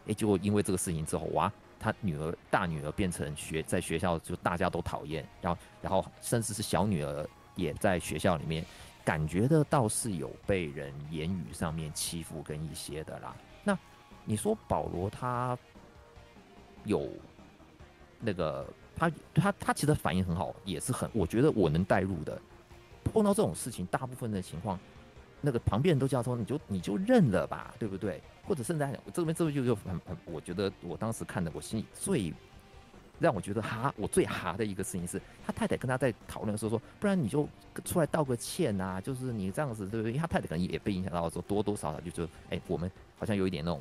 Speaker 6: 哎，结果因为这个事情之后，哇，她女儿大女儿变成学在学校就大家都讨厌，然后然后甚至是小女儿也在学校里面。感觉得倒是有被人言语上面欺负跟一些的啦。那你说保罗他有那个他他他其实反应很好，也是很我觉得我能带入的。碰到这种事情，大部分的情况，那个旁边人都叫说你就你就认了吧，对不对？或者甚至我这边这边就就很很，我觉得我当时看的我心里最。让我觉得哈，我最哈的一个事情是他太太跟他在讨论的时候说，不然你就出来道个歉啊，就是你这样子对不对？因为他太太可能也被影响到，说多多少少就说，哎，我们好像有一点那种，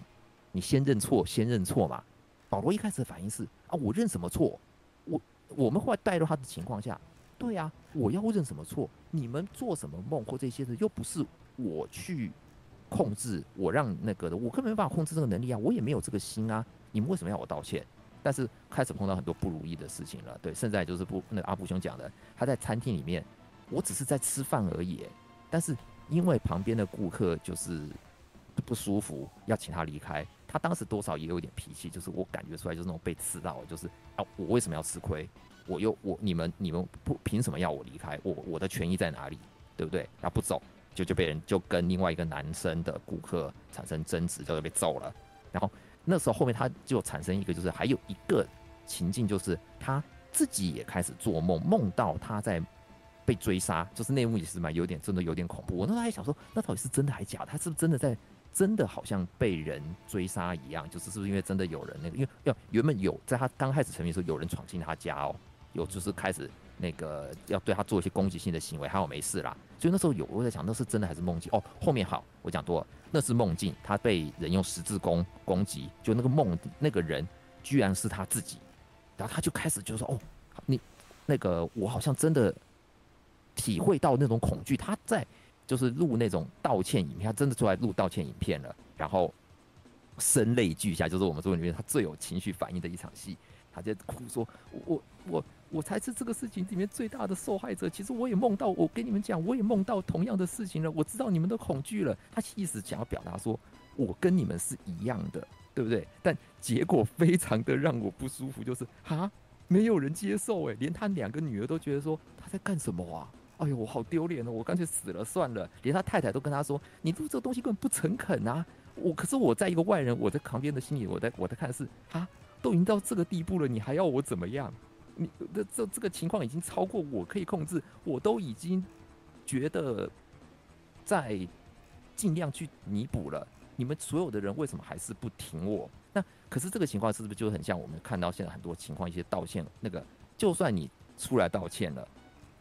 Speaker 6: 你先认错，先认错嘛。保罗一开始的反应是啊，我认什么错？我我们后来带入他的情况下，对啊，我要认什么错？你们做什么梦或这些事又不是我去控制，我让那个的，我根本没办法控制这个能力啊，我也没有这个心啊，你们为什么要我道歉？但是开始碰到很多不如意的事情了，对，现在就是不那阿布兄讲的，他在餐厅里面，我只是在吃饭而已，但是因为旁边的顾客就是不舒服，要请他离开，他当时多少也有一点脾气，就是我感觉出来就是那种被刺到，就是啊，我为什么要吃亏？我又我你们你们不凭什么要我离开？我我的权益在哪里？对不对？他不走，就就被人就跟另外一个男生的顾客产生争执，就被揍了，然后。那时候后面他就产生一个，就是还有一个情境，就是他自己也开始做梦，梦到他在被追杀，就是内幕也是蛮有点真的有点恐怖。我那时候还想说，那到底是真的还是假的？他是不是真的在真的好像被人追杀一样？就是是不是因为真的有人那个？因为要原本有在他刚开始成名的时候，有人闯进他家哦，有就是开始那个要对他做一些攻击性的行为，还好没事啦。所以那时候有我在想，那是真的还是梦境？哦，后面好，我讲多了。那是梦境，他被人用十字弓攻击，就那个梦那个人居然是他自己，然后他就开始就说：“哦，你那个我好像真的体会到那种恐惧。”他在就是录那种道歉影片，他真的出来录道歉影片了，然后声泪俱下，就是我们作为里面他最有情绪反应的一场戏。他在哭说：“我我我我才是这个事情里面最大的受害者。其实我也梦到，我跟你们讲，我也梦到同样的事情了。我知道你们的恐惧了。”他意思想要表达说：“我跟你们是一样的，对不对？”但结果非常的让我不舒服，就是哈，没有人接受哎，连他两个女儿都觉得说他在干什么啊？哎呦，我好丢脸哦！我干脆死了算了。连他太太都跟他说：“你录这个东西根本不诚恳啊！”我可是我在一个外人，我在旁边的心里，我在我在看的是啊，都已经到这个地步了，你还要我怎么样？你这这这个情况已经超过我可以控制，我都已经觉得在尽量去弥补了。你们所有的人为什么还是不挺我？那可是这个情况是不是就很像我们看到现在很多情况，一些道歉那个，就算你出来道歉了。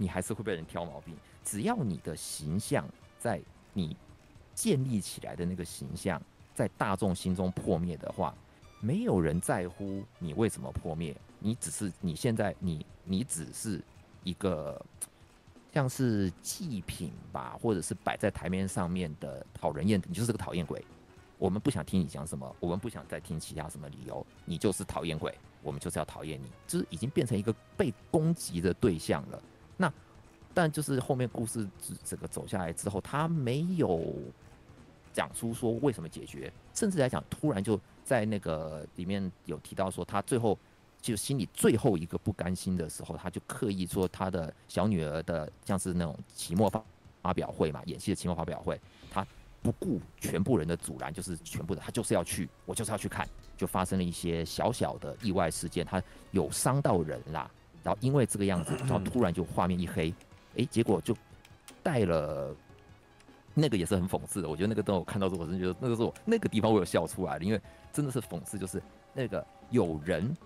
Speaker 6: 你还是会被人挑毛病。只要你的形象在你建立起来的那个形象在大众心中破灭的话，没有人在乎你为什么破灭。你只是你现在你你只是一个像是祭品吧，或者是摆在台面上面的讨人厌，你就是个讨厌鬼。我们不想听你讲什么，我们不想再听其他什么理由，你就是讨厌鬼，我们就是要讨厌你，就是已经变成一个被攻击的对象了。那，但就是后面故事整个走下来之后，他没有讲出说为什么解决，甚至来讲，突然就在那个里面有提到说，他最后就心里最后一个不甘心的时候，他就刻意说他的小女儿的像是那种期末发发表会嘛，演戏的期末发表会，他不顾全部人的阻拦，就是全部的他就是要去，我就是要去看，就发生了一些小小的意外事件，他有伤到人啦。然后因为这个样子，(coughs) 然后突然就画面一黑，哎，结果就带了那个也是很讽刺的。我觉得那个当我看到之后，我真的觉得那个时候那个地方我有笑出来了，因为真的是讽刺，就是那个有人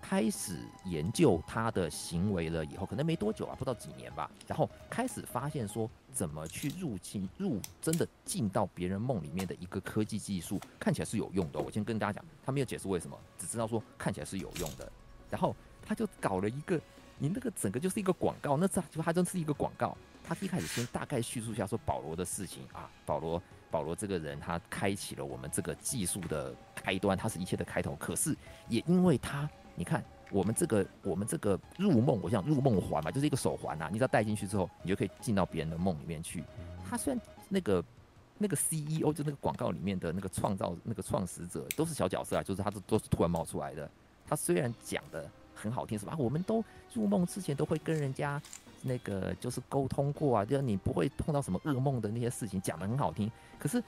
Speaker 6: 开始研究他的行为了以后，可能没多久啊，不到几年吧，然后开始发现说怎么去入侵入真的进到别人梦里面的一个科技技术，看起来是有用的。我先跟大家讲，他没有解释为什么，只知道说看起来是有用的，然后。他就搞了一个，你那个整个就是一个广告，那这就他真是一个广告。他一开始先大概叙述一下说保罗的事情啊，保罗保罗这个人他开启了我们这个技术的开端，他是一切的开头。可是也因为他，你看我们这个我们这个入梦，我想入梦环嘛，就是一个手环呐，你只要戴进去之后，你就可以进到别人的梦里面去。他虽然那个那个 CEO 就那个广告里面的那个创造那个创始者都是小角色啊，就是他都都是突然冒出来的。他虽然讲的。很好听是吧？我们都入梦之前都会跟人家那个就是沟通过啊，就是你不会碰到什么噩梦的那些事情，讲的很好听。可是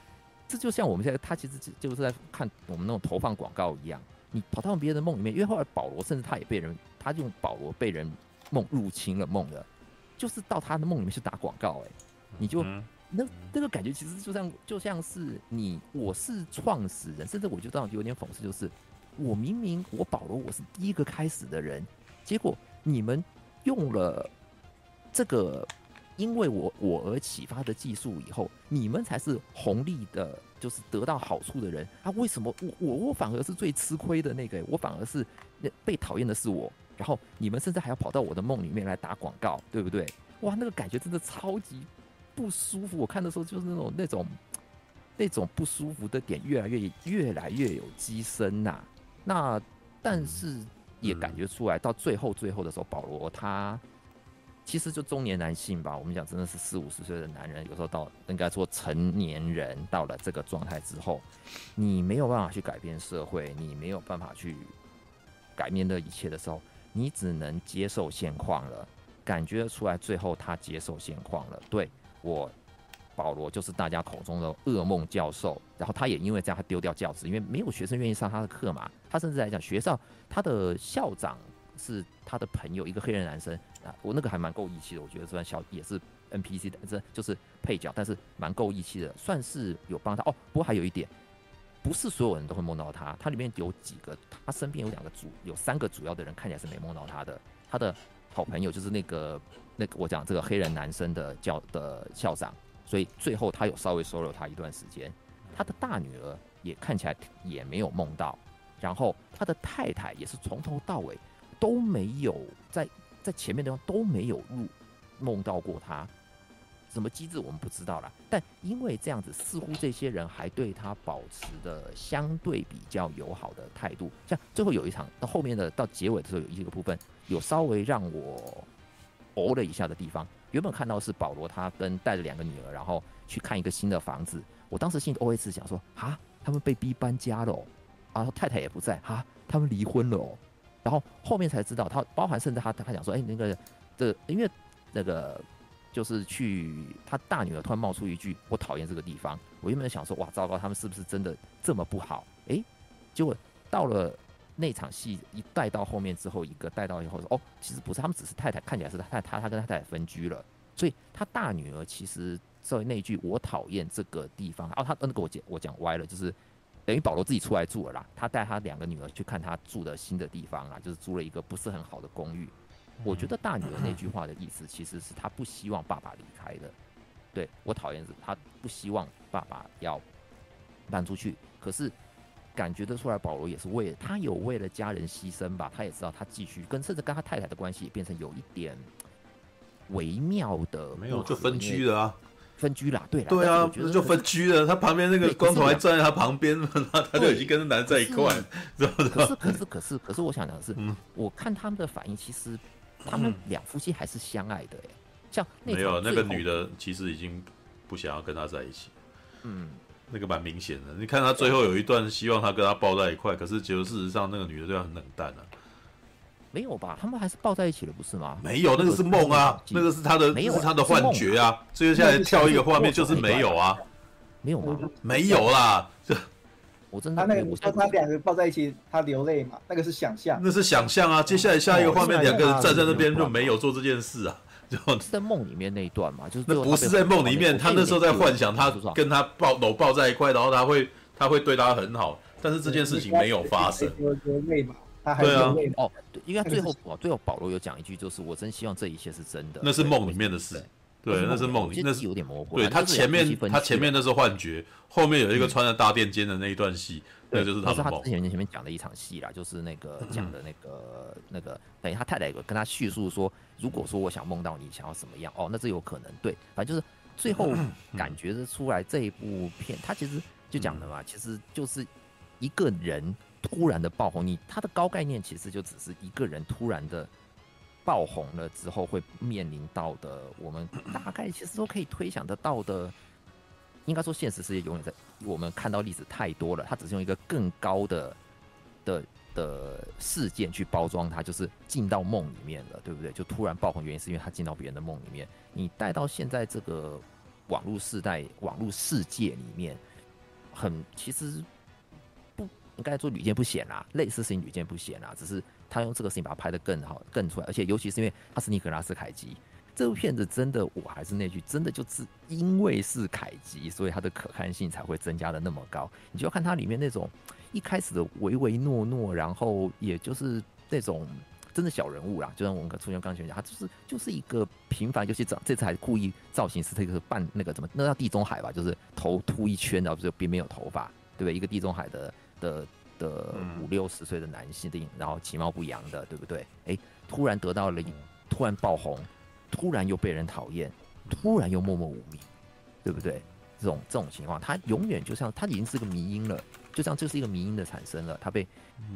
Speaker 6: 这就像我们现在他其实就是在看我们那种投放广告一样，你跑到别人的梦里面，因为后来保罗甚至他也被人他用保罗被人梦入侵了梦的，就是到他的梦里面去打广告哎、欸，你就那那个感觉其实就像就像是你我是创始人，甚至我觉得有点讽刺就是。我明明我保罗我是第一个开始的人，结果你们用了这个因为我我而启发的技术以后，你们才是红利的，就是得到好处的人啊？为什么我我我反而是最吃亏的那个？我反而是那被讨厌的是我，然后你们甚至还要跑到我的梦里面来打广告，对不对？哇，那个感觉真的超级不舒服。我看的时候就是那种那种那种不舒服的点越来越越来越有机深呐、那，但是也感觉出来，到最后最后的时候，保罗他其实就中年男性吧。我们讲真的是四五十岁的男人，有时候到应该说成年人到了这个状态之后，你没有办法去改变社会，你没有办法去改变这一切的时候，你只能接受现况了。感觉出来，最后他接受现况了。对，我。保罗就是大家口中的噩梦教授，然后他也因为这样，他丢掉教职，因为没有学生愿意上他的课嘛。他甚至来讲，学校他的校长是他的朋友，一个黑人男生啊，我那个还蛮够义气的。我觉得这小也是 NPC 的，这就是配角，但是蛮够义气的，算是有帮他哦。不过还有一点，不是所有人都会梦到他，他里面有几个，他身边有两个主，有三个主要的人看起来是没梦到他的。他的好朋友就是那个那个我讲这个黑人男生的教的校长。所以最后他有稍微收留他一段时间，他的大女儿也看起来也没有梦到，然后他的太太也是从头到尾都没有在在前面的地方都没有入梦到过他，什么机制我们不知道啦。但因为这样子，似乎这些人还对他保持的相对比较友好的态度。像最后有一场到后面的到结尾的时候，有一个部分有稍微让我哦了一下的地方。原本看到是保罗他跟带着两个女儿，然后去看一个新的房子。我当时心里 OS 想说：啊，他们被逼搬家了哦，然后太太也不在，哈，他们离婚了哦。然后后面才知道，他包含甚至他他讲说：哎，那个这因为那个。就是去，他大女儿突然冒出一句：“我讨厌这个地方。”我原本想说：“哇，糟糕，他们是不是真的这么不好？”诶，结果到了那场戏一带到后面之后，一个带到以后说：“哦，其实不是，他们只是太太看起来是他太他他跟他太太分居了。”所以他大女儿其实作为那句“我讨厌这个地方”，哦，他那个我讲我讲歪了，就是等于保罗自己出来住了啦。他带他两个女儿去看他住的新的地方啦，就是租了一个不是很好的公寓。我觉得大女儿那句话的意思，其实是她不希望爸爸离开的。对，我讨厌是她不希望爸爸要搬出去。可是感觉得出来，保罗也是为了他有为了家人牺牲吧。他也知道他继续跟甚至跟他太太的关系也变成有一点微妙的，
Speaker 1: 没有就分居了啊，
Speaker 6: 分居啦，对啦，
Speaker 1: 对啊，就分居了。他旁边那个光头还站在他旁边，他他就已经跟那男人在一块，知道吗？
Speaker 6: 可是可是可是可是，我想讲的是，我看他们的反应，其实。他们两夫妻还是相爱的哎，像那
Speaker 1: 没有那个女的，其实已经不想要跟他在一起。
Speaker 6: 嗯，
Speaker 1: 那个蛮明显的。你看他最后有一段希望他跟他抱在一块，可是结果事实上那个女的对他很冷淡啊。
Speaker 6: 没有吧？他们还是抱在一起了，不是吗？
Speaker 1: 没有，那个是梦啊，那个是他的，那是他的幻觉啊。接下来跳一个画面就是没有啊，
Speaker 6: 没有吗？
Speaker 1: 没有啦。
Speaker 6: 我真的
Speaker 5: 他那个，我说他两个抱在一起，他流泪嘛，那个是想象，
Speaker 1: 那是想象啊。接下来下一个画面，两个人站在那边就没有做这件事啊，就 (laughs) 是
Speaker 6: 在梦里面那一段嘛，就是
Speaker 1: 那不是在梦里面，他那时候在幻想他跟他抱搂抱在一块，然后他会他会对他很好，但是这件事情没有发生。对啊，
Speaker 6: 哦，对，因为最后哦最后保罗有讲一句，就是我真希望这一切是真的，
Speaker 1: 那是梦里面的事。对，那是梦里，那是
Speaker 6: 有点模糊。
Speaker 1: 对他前面，他前面那是幻觉，后面有一个穿着大垫肩的那一段戏，那就是他的梦。
Speaker 6: 他之前前面讲的一场戏啦，就是那个讲的那个那个，等于他太太有跟他叙述说，如果说我想梦到你，想要什么样？哦，那这有可能。对，反正就是最后 (clears throat) 感觉得出来这一部片，它其实就讲的嘛，其实就是一个人突然的爆红，你它的高概念其实就只是一个人突然的。爆红了之后会面临到的，我们大概其实都可以推想得到的。应该说，现实世界永远在我们看到例子太多了，它只是用一个更高的的的事件去包装它，就是进到梦里面了，对不对？就突然爆红，原因是因为他进到别人的梦里面。你带到现在这个网络时代、网络世界里面，很其实不应该说屡见不鲜啦，类似事情屡见不鲜啦，只是。他用这个事情把它拍得更好、更出来，而且尤其是因为他是尼可拉斯凯奇，这部片子真的，我还是那句，真的就是因为是凯吉，所以它的可看性才会增加的那么高。你就要看它里面那种一开始的唯唯诺诺，然后也就是那种真的小人物啦，就像我们出现刚才讲，他就是就是一个平凡，尤其这这次还故意造型是这个半那个怎么那叫地中海吧，就是头秃一圈，然后就边边有头发，对不对？一个地中海的的。的五六十岁的男性，然后其貌不扬的，对不对？哎，突然得到了，突然爆红，突然又被人讨厌，突然又默默无名，对不对？这种这种情况，他永远就像他已经是个迷因了，就像这是一个迷因的产生了。他被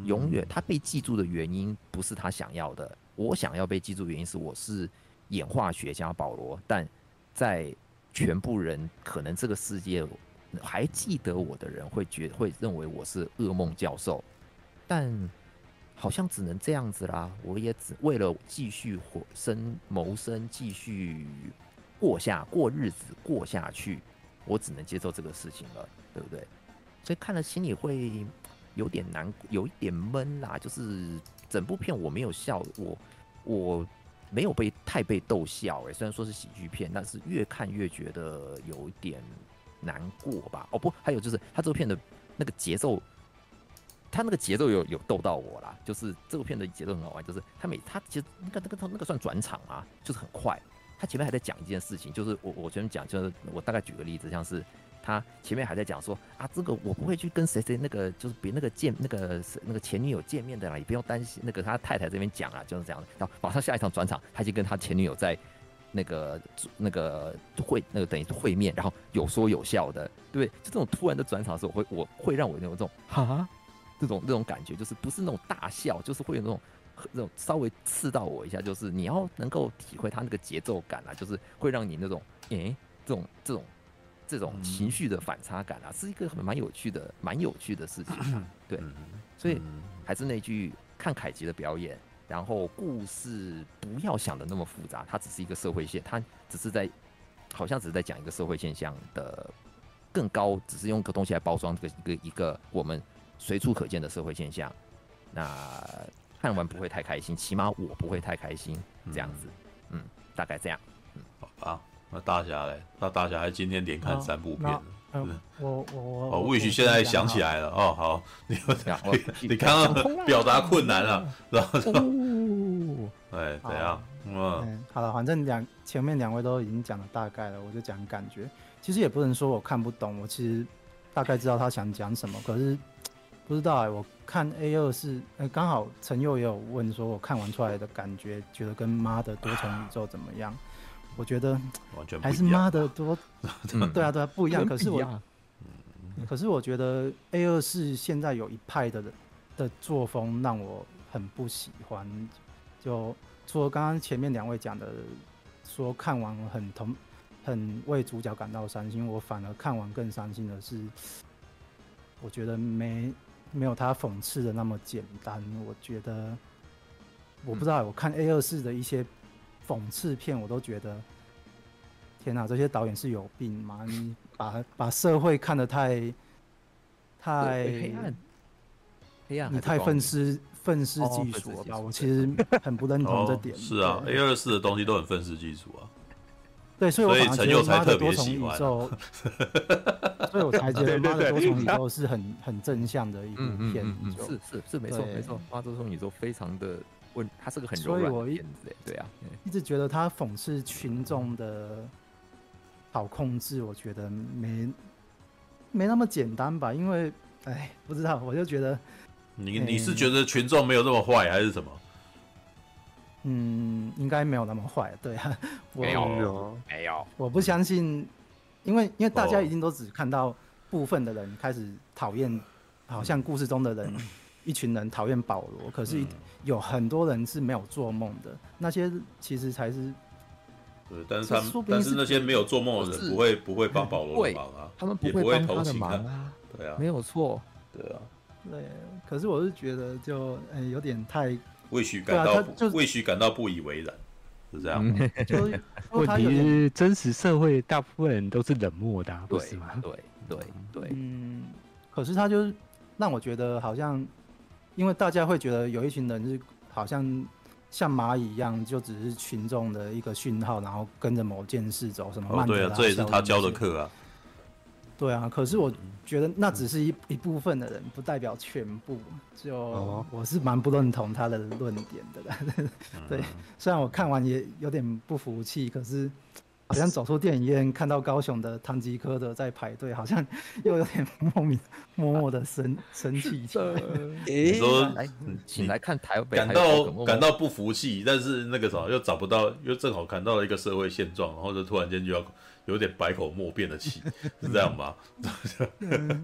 Speaker 6: 永远他被记住的原因不是他想要的，我想要被记住的原因是我是演化学家保罗，但在全部人可能这个世界。还记得我的人会觉会认为我是噩梦教授，但好像只能这样子啦。我也只为了继续活生谋生，继续过下过日子过下去，我只能接受这个事情了，对不对？所以看了心里会有点难，有一点闷啦。就是整部片我没有笑，我我没有被太被逗笑诶。虽然说是喜剧片，但是越看越觉得有一点。难过吧？哦不，还有就是他这部片的那个节奏，他那个节奏有有逗到我啦。就是这部片的节奏很好玩，就是他每他其实那个那个那个算转场啊，就是很快。他前面还在讲一件事情，就是我我前面讲，就是我大概举个例子，像是他前面还在讲说啊，这个我不会去跟谁谁那个就是别那个见那个那个前女友见面的啦，也不用担心。那个他太太这边讲啊，就是这样的。然后马上下一场转场，他就跟他前女友在那个那个会那个等于会面，然后有说有笑的，对，就这种突然的转场的时候，会我会让我有那种哈这种这种感觉，就是不是那种大笑，就是会有那种那种稍微刺到我一下，就是你要能够体会他那个节奏感啊，就是会让你那种诶、欸、这种这种这种情绪的反差感啊，是一个很蛮有趣的蛮有趣的事情啊，(clears throat) 对，所以还是那句，看凯吉的表演。然后故事不要想的那么复杂，它只是一个社会现，它只是在，好像只是在讲一个社会现象的更高，只是用个东西来包装这个一个一个我们随处可见的社会现象。那看完不会太开心，起码我不会太开心，这样子，嗯，嗯，大概这样，嗯，
Speaker 1: 好吧。那大侠嘞？那大侠还今天连看三部片。
Speaker 2: 嗯，我我我
Speaker 1: 哦，魏许现在想起来了哦，好，你 (laughs) 你你刚刚表达困难了，然后说，(laughs) 哎，怎样？嗯，
Speaker 2: 好了，反正两前面两位都已经讲了大概了，我就讲感觉。其实也不能说我看不懂，我其实大概知道他想讲什么，可是不知道哎。我看 A 二是，哎，刚好陈佑也有问说，我看完出来的感觉，觉得跟妈的多重宇宙怎么样？我觉得
Speaker 1: 完全
Speaker 2: 还是妈的多，(laughs) 对啊对啊不一样。可是我，可是我觉得 A 二是现在有一派的的作风让我很不喜欢。就除了刚刚前面两位讲的，说看完很同，很为主角感到伤心，我反而看完更伤心的是，我觉得没没有他讽刺的那么简单。我觉得我不知道，我看 A 二四的一些。讽刺片我都觉得，天哪！这些导演是有病吗？(laughs) 你把把社会看得太太
Speaker 6: 黑暗，黑暗，
Speaker 2: 你太愤世愤世嫉俗了吧？我其实很不认同这点。
Speaker 1: 是啊，A 二四的东西都很愤世嫉俗啊。
Speaker 2: 对，所以我反而觉得妈的多重宇宙，(laughs) 所以我才觉得妈的多重宇宙是很很正向的一部片。
Speaker 6: 是是是，没错没错，妈的多重宇宙非常的。问他是个很柔软的片子，对啊，(laughs)
Speaker 2: 一直觉得他讽刺群众的好控制，我觉得没没那么简单吧？因为，哎，不知道，我就觉得
Speaker 1: 你你是觉得群众没有那么坏，还是什么？
Speaker 2: 嗯，应该没有那么坏，对啊，(laughs)
Speaker 6: 没有没有，
Speaker 2: 我不相信，因为因为大家已经都只看到部分的人开始讨厌，好像故事中的人。一群人讨厌保罗，可是有很多人是没有做梦的。那些其实才是，
Speaker 1: 对，但是他们，但是那些没有做梦的人不会不会帮保罗的忙啊，
Speaker 6: 他们不会帮他的忙啊，
Speaker 1: 对啊，
Speaker 6: 没有错，
Speaker 1: 对啊，
Speaker 2: 对。可是我是觉得就哎有点太
Speaker 1: 魏许感到魏许感到不以为然，是这样。
Speaker 4: 就 (laughs) 问题是真实社会大部分人都是冷漠的，不是吗？
Speaker 6: 对对对，
Speaker 2: 嗯。可是他就是让我觉得好像。因为大家会觉得有一群人是好像像蚂蚁一样，就只是群众的一个讯号，然后跟着某件事走，什么曼德拉效应。
Speaker 1: 对啊，这也是他教的课啊。
Speaker 2: 对啊，可是我觉得那只是一一部分的人，不代表全部。就我是蛮不认同他的论点的啦。(laughs) 对，虽然我看完也有点不服气，可是。好像走出电影院，看到高雄的唐吉诃德在排队，好像又有点莫名默默的生生气。(laughs)
Speaker 1: 你说
Speaker 6: 来，请来看台北，
Speaker 1: 感到感到不服气，但是那个啥又找不到，又正好看到了一个社会现状，然后就突然间就要有点百口莫辩的气，(laughs) 是这样吗？
Speaker 2: 嗯、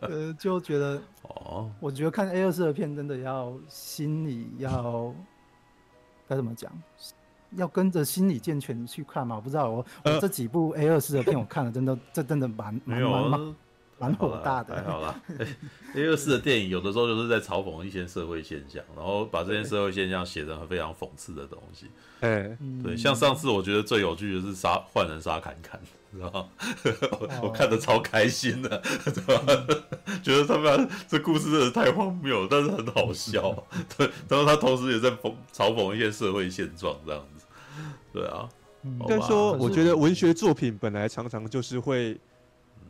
Speaker 2: 呃，就觉得哦，我觉得看 A 二四的片真的要心里要该怎么讲？要跟着心理健全去看嘛？我不知道，我我这几部 A 二四的片我看了，真的这真的蛮蛮蛮蛮火大的。
Speaker 1: 好啦，A 二四的电影有的时候就是在嘲讽一些社会现象，然后把这些社会现象写成非常讽刺的东西。哎，对，像上次我觉得最有趣的是杀换人杀侃侃，知道吗？(laughs) 我看的超开心的，知道吗？(laughs) 觉得他们这故事真的太荒谬，但是很好笑。(laughs) 对，然后他同时也在讽嘲讽一些社会现状，这样子。对啊，
Speaker 7: 应该说，我觉得文学作品本来常常就是会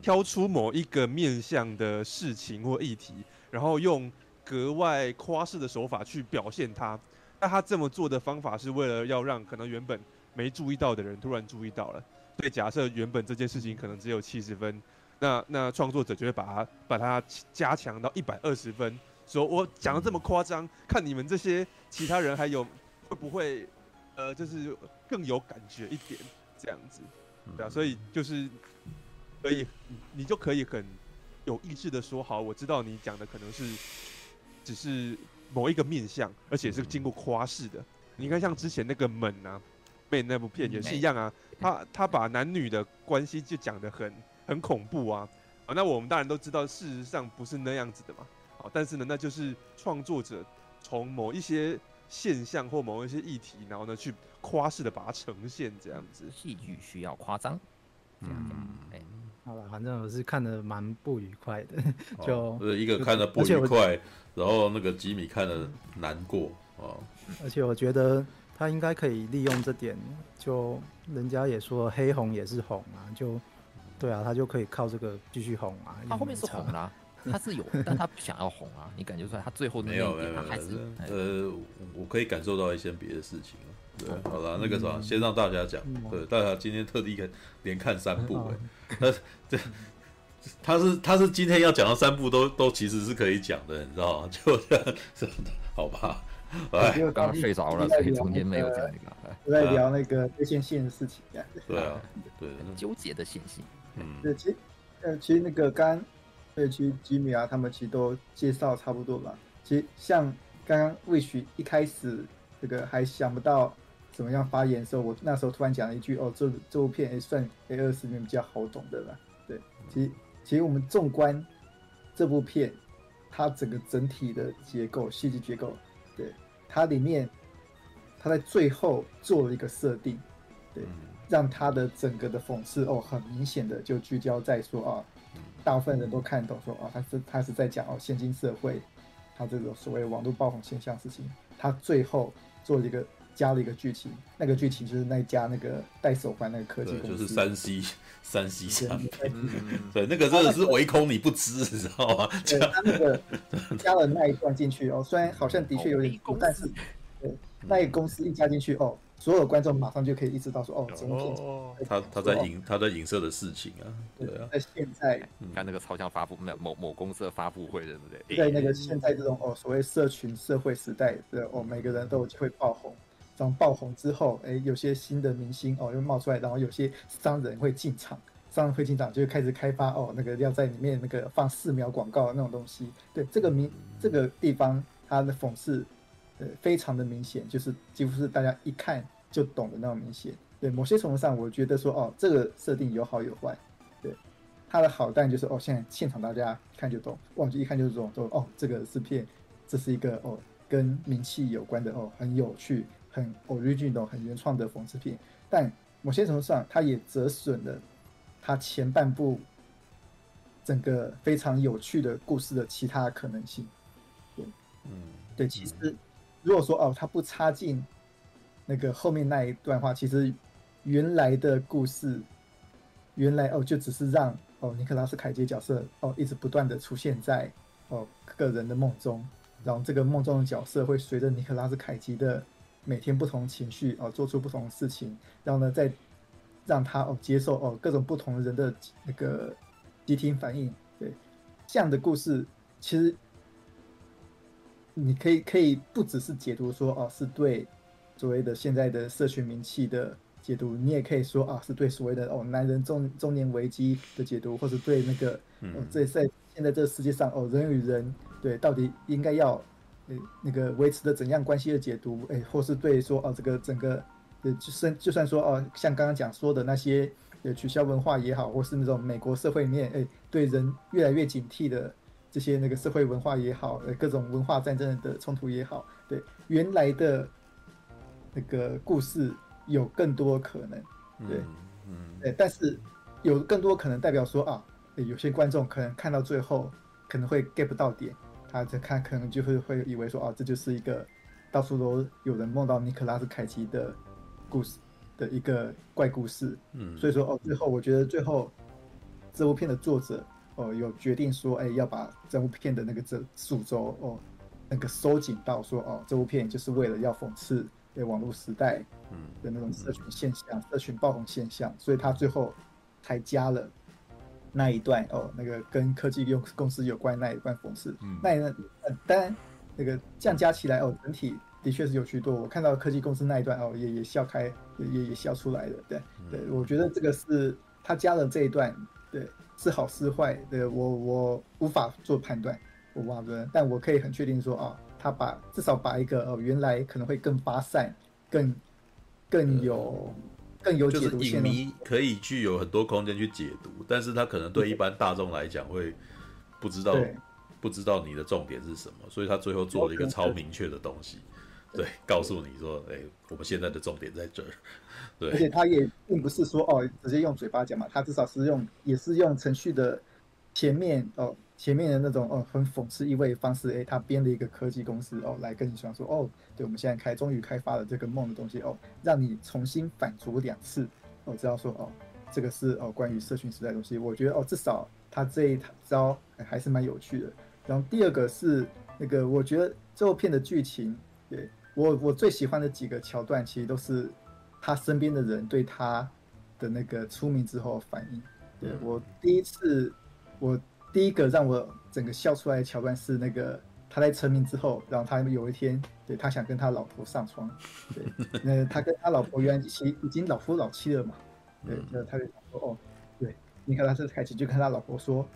Speaker 7: 挑出某一个面向的事情或议题，然后用格外夸饰的手法去表现它。那他这么做的方法是为了要让可能原本没注意到的人突然注意到了。对，假设原本这件事情可能只有七十分，那那创作者就会把它把它加强到一百二十分，说我讲的这么夸张，看你们这些其他人还有会不会。呃，就是更有感觉一点这样子，对啊，所以就是可以，你就可以很有意识的说，好，我知道你讲的可能是只是某一个面相，而且是经过夸饰的。你看，像之前那个门啊，被那部片也是一样啊，他他把男女的关系就讲的很很恐怖啊，啊，那我们当然都知道，事实上不是那样子的嘛，啊，但是呢，那就是创作者从某一些。现象或某一些议题，然后呢，去夸饰的把它呈现这样子。
Speaker 6: 戏剧需要夸张，这样讲。哎、嗯，
Speaker 2: 好了，反正我是看的蛮不愉快的，(laughs) 就
Speaker 1: 呃一个看的不愉快，然后那个吉米看的难过啊。
Speaker 2: 而且我觉得他应该可以利用这点，就人家也说黑红也是红啊，就对啊，他就可以靠这个继续红啊。
Speaker 6: 他后面是红啦。他是有，但他不想要红啊！你感觉出来，他最后那一点他还是
Speaker 1: 呃，我可以感受到一些别的事情对，好了，那个什么，先让大家讲。对，大家今天特地看连看三部哎，那这他是他是今天要讲的三部都都其实是可以讲的，你知道吗？(laughs) 就这样，好吧？
Speaker 6: 哎，刚刚睡着了，所以中间没有讲
Speaker 5: 那个。在聊那个对线性的事情，
Speaker 1: 对啊，对，
Speaker 6: 纠结的线性。
Speaker 5: 嗯，对，其实呃，其实那个刚。对，其实吉米啊，他们其实都介绍差不多吧。其实像刚刚魏许一开始这个还想不到怎么样发言的时候，我那时候突然讲了一句：“哦，这这部片也算 A 二十里面比较好懂的了。”对，其实其实我们纵观这部片，它整个整体的结构、戏剧结构，对它里面，它在最后做了一个设定，对，让它的整个的讽刺哦，很明显的就聚焦在说啊。大部分人都看懂说，说哦，他是他是在讲哦，现今社会，他这种所谓网络爆红现象事情，他最后做了一个加了一个剧情，那个剧情就是那家那个戴手环那个科技公司，
Speaker 1: 就是三 C 三 C 产品，(laughs) 对，那个真的是唯恐你不知，你知道吗？
Speaker 5: 对，他那个加了那一段进去哦，虽然好像的确有点，但是对，那个公司一加进去哦。所有观众马上就可以意识到说，哦，整片
Speaker 1: 他他在影他在影射的事情啊，对啊，
Speaker 5: 在现在
Speaker 6: 你看那个超像发布那某某公司的发布会，对不对？
Speaker 5: 在那个现在这种哦所谓社群社会时代的哦，每个人都有机会爆红，这样爆红之后，哎，有些新的明星哦又冒出来，然后有些商人会进场，商人会进场就开始开发哦那个要在里面那个放四秒广告的那种东西，对这个明这个地方它的讽刺。呃，非常的明显，就是几乎是大家一看就懂的那种明显。对，某些程度上，我觉得说，哦，这个设定有好有坏。对，它的好，但就是哦，现在现场大家一看就懂，哇，就一看就是懂，说哦，这个是片，这是一个哦跟名气有关的哦，很有趣、很 original、很原创的讽刺片。但某些程度上，它也折损了它前半部整个非常有趣的故事的其他可能性。对，嗯，对，其实。如果说哦，他不插进那个后面那一段话，其实原来的故事，原来哦就只是让哦尼克拉斯凯奇角色哦一直不断的出现在哦个人的梦中，然后这个梦中的角色会随着尼克拉斯凯奇的每天不同情绪哦做出不同的事情，然后呢再让他哦接受哦各种不同人的那个集体反应，对这样的故事其实。你可以可以不只是解读说哦，是对所谓的现在的社群名气的解读，你也可以说啊，是对所谓的哦男人中中年危机的解读，或者对那个哦在在现在这个世界上哦人与人对到底应该要呃那个维持的怎样关系的解读，诶，或是对说哦这个整个呃就算就算说哦像刚刚讲说的那些呃取消文化也好，或是那种美国社会里面诶对人越来越警惕的。这些那个社会文化也好，呃，各种文化战争的冲突也好，对原来的那个故事有更多可能，对，嗯，对，但是有更多可能代表说啊，有些观众可能看到最后可能会 get 不到点，他在看可能就会会以为说啊，这就是一个到处都有人梦到尼克拉斯凯奇的故事的一个怪故事，嗯，所以说哦，最后我觉得最后这部片的作者。哦，有决定说，哎，要把这部片的那个这数周哦，那个收紧到说，哦，这部片就是为了要讽刺对网络时代嗯的那种社群现象、嗯、社群爆红现象，所以他最后还加了那一段哦，那个跟科技用公司有关那一段讽刺。嗯、那呃当然，那个这样加起来哦，整体的确是有趣多。我看到科技公司那一段哦，也也笑开，也也笑出来了。对对，我觉得这个是他加了这一段，对，是好是坏，对我我无法做判断，我忘了，但我可以很确定说啊、哦，他把至少把一个哦原来可能会更发散、更更有。更有解读
Speaker 1: 就是影迷可以具有很多空间去解读，但是他可能对一般大众来讲会不知道不知道你的重点是什么，所以他最后做了一个超明确的东西，对，告诉你说，哎，我们现在的重点在这儿，对，
Speaker 5: 而且他也并不是说哦直接用嘴巴讲嘛，他至少是用也是用程序的前面哦。前面的那种哦，很讽刺意味的方式，诶，他编了一个科技公司哦，来跟你讲说哦，对，我们现在开，终于开发了这个梦的东西哦，让你重新反刍两次，哦，知道说哦，这个是哦关于社群时代的东西，我觉得哦，至少他这一招还是蛮有趣的。然后第二个是那个，我觉得这部片的剧情，对我我最喜欢的几个桥段，其实都是他身边的人对他的那个出名之后反应。对我第一次我。第一个让我整个笑出来的桥段是那个他在成名之后，然后他有一天，对他想跟他老婆上床，对，(laughs) 那他跟他老婆原来其实已经老夫老妻了嘛，对，就他就想说哦，对，尼可拉斯凯奇就跟他老婆说，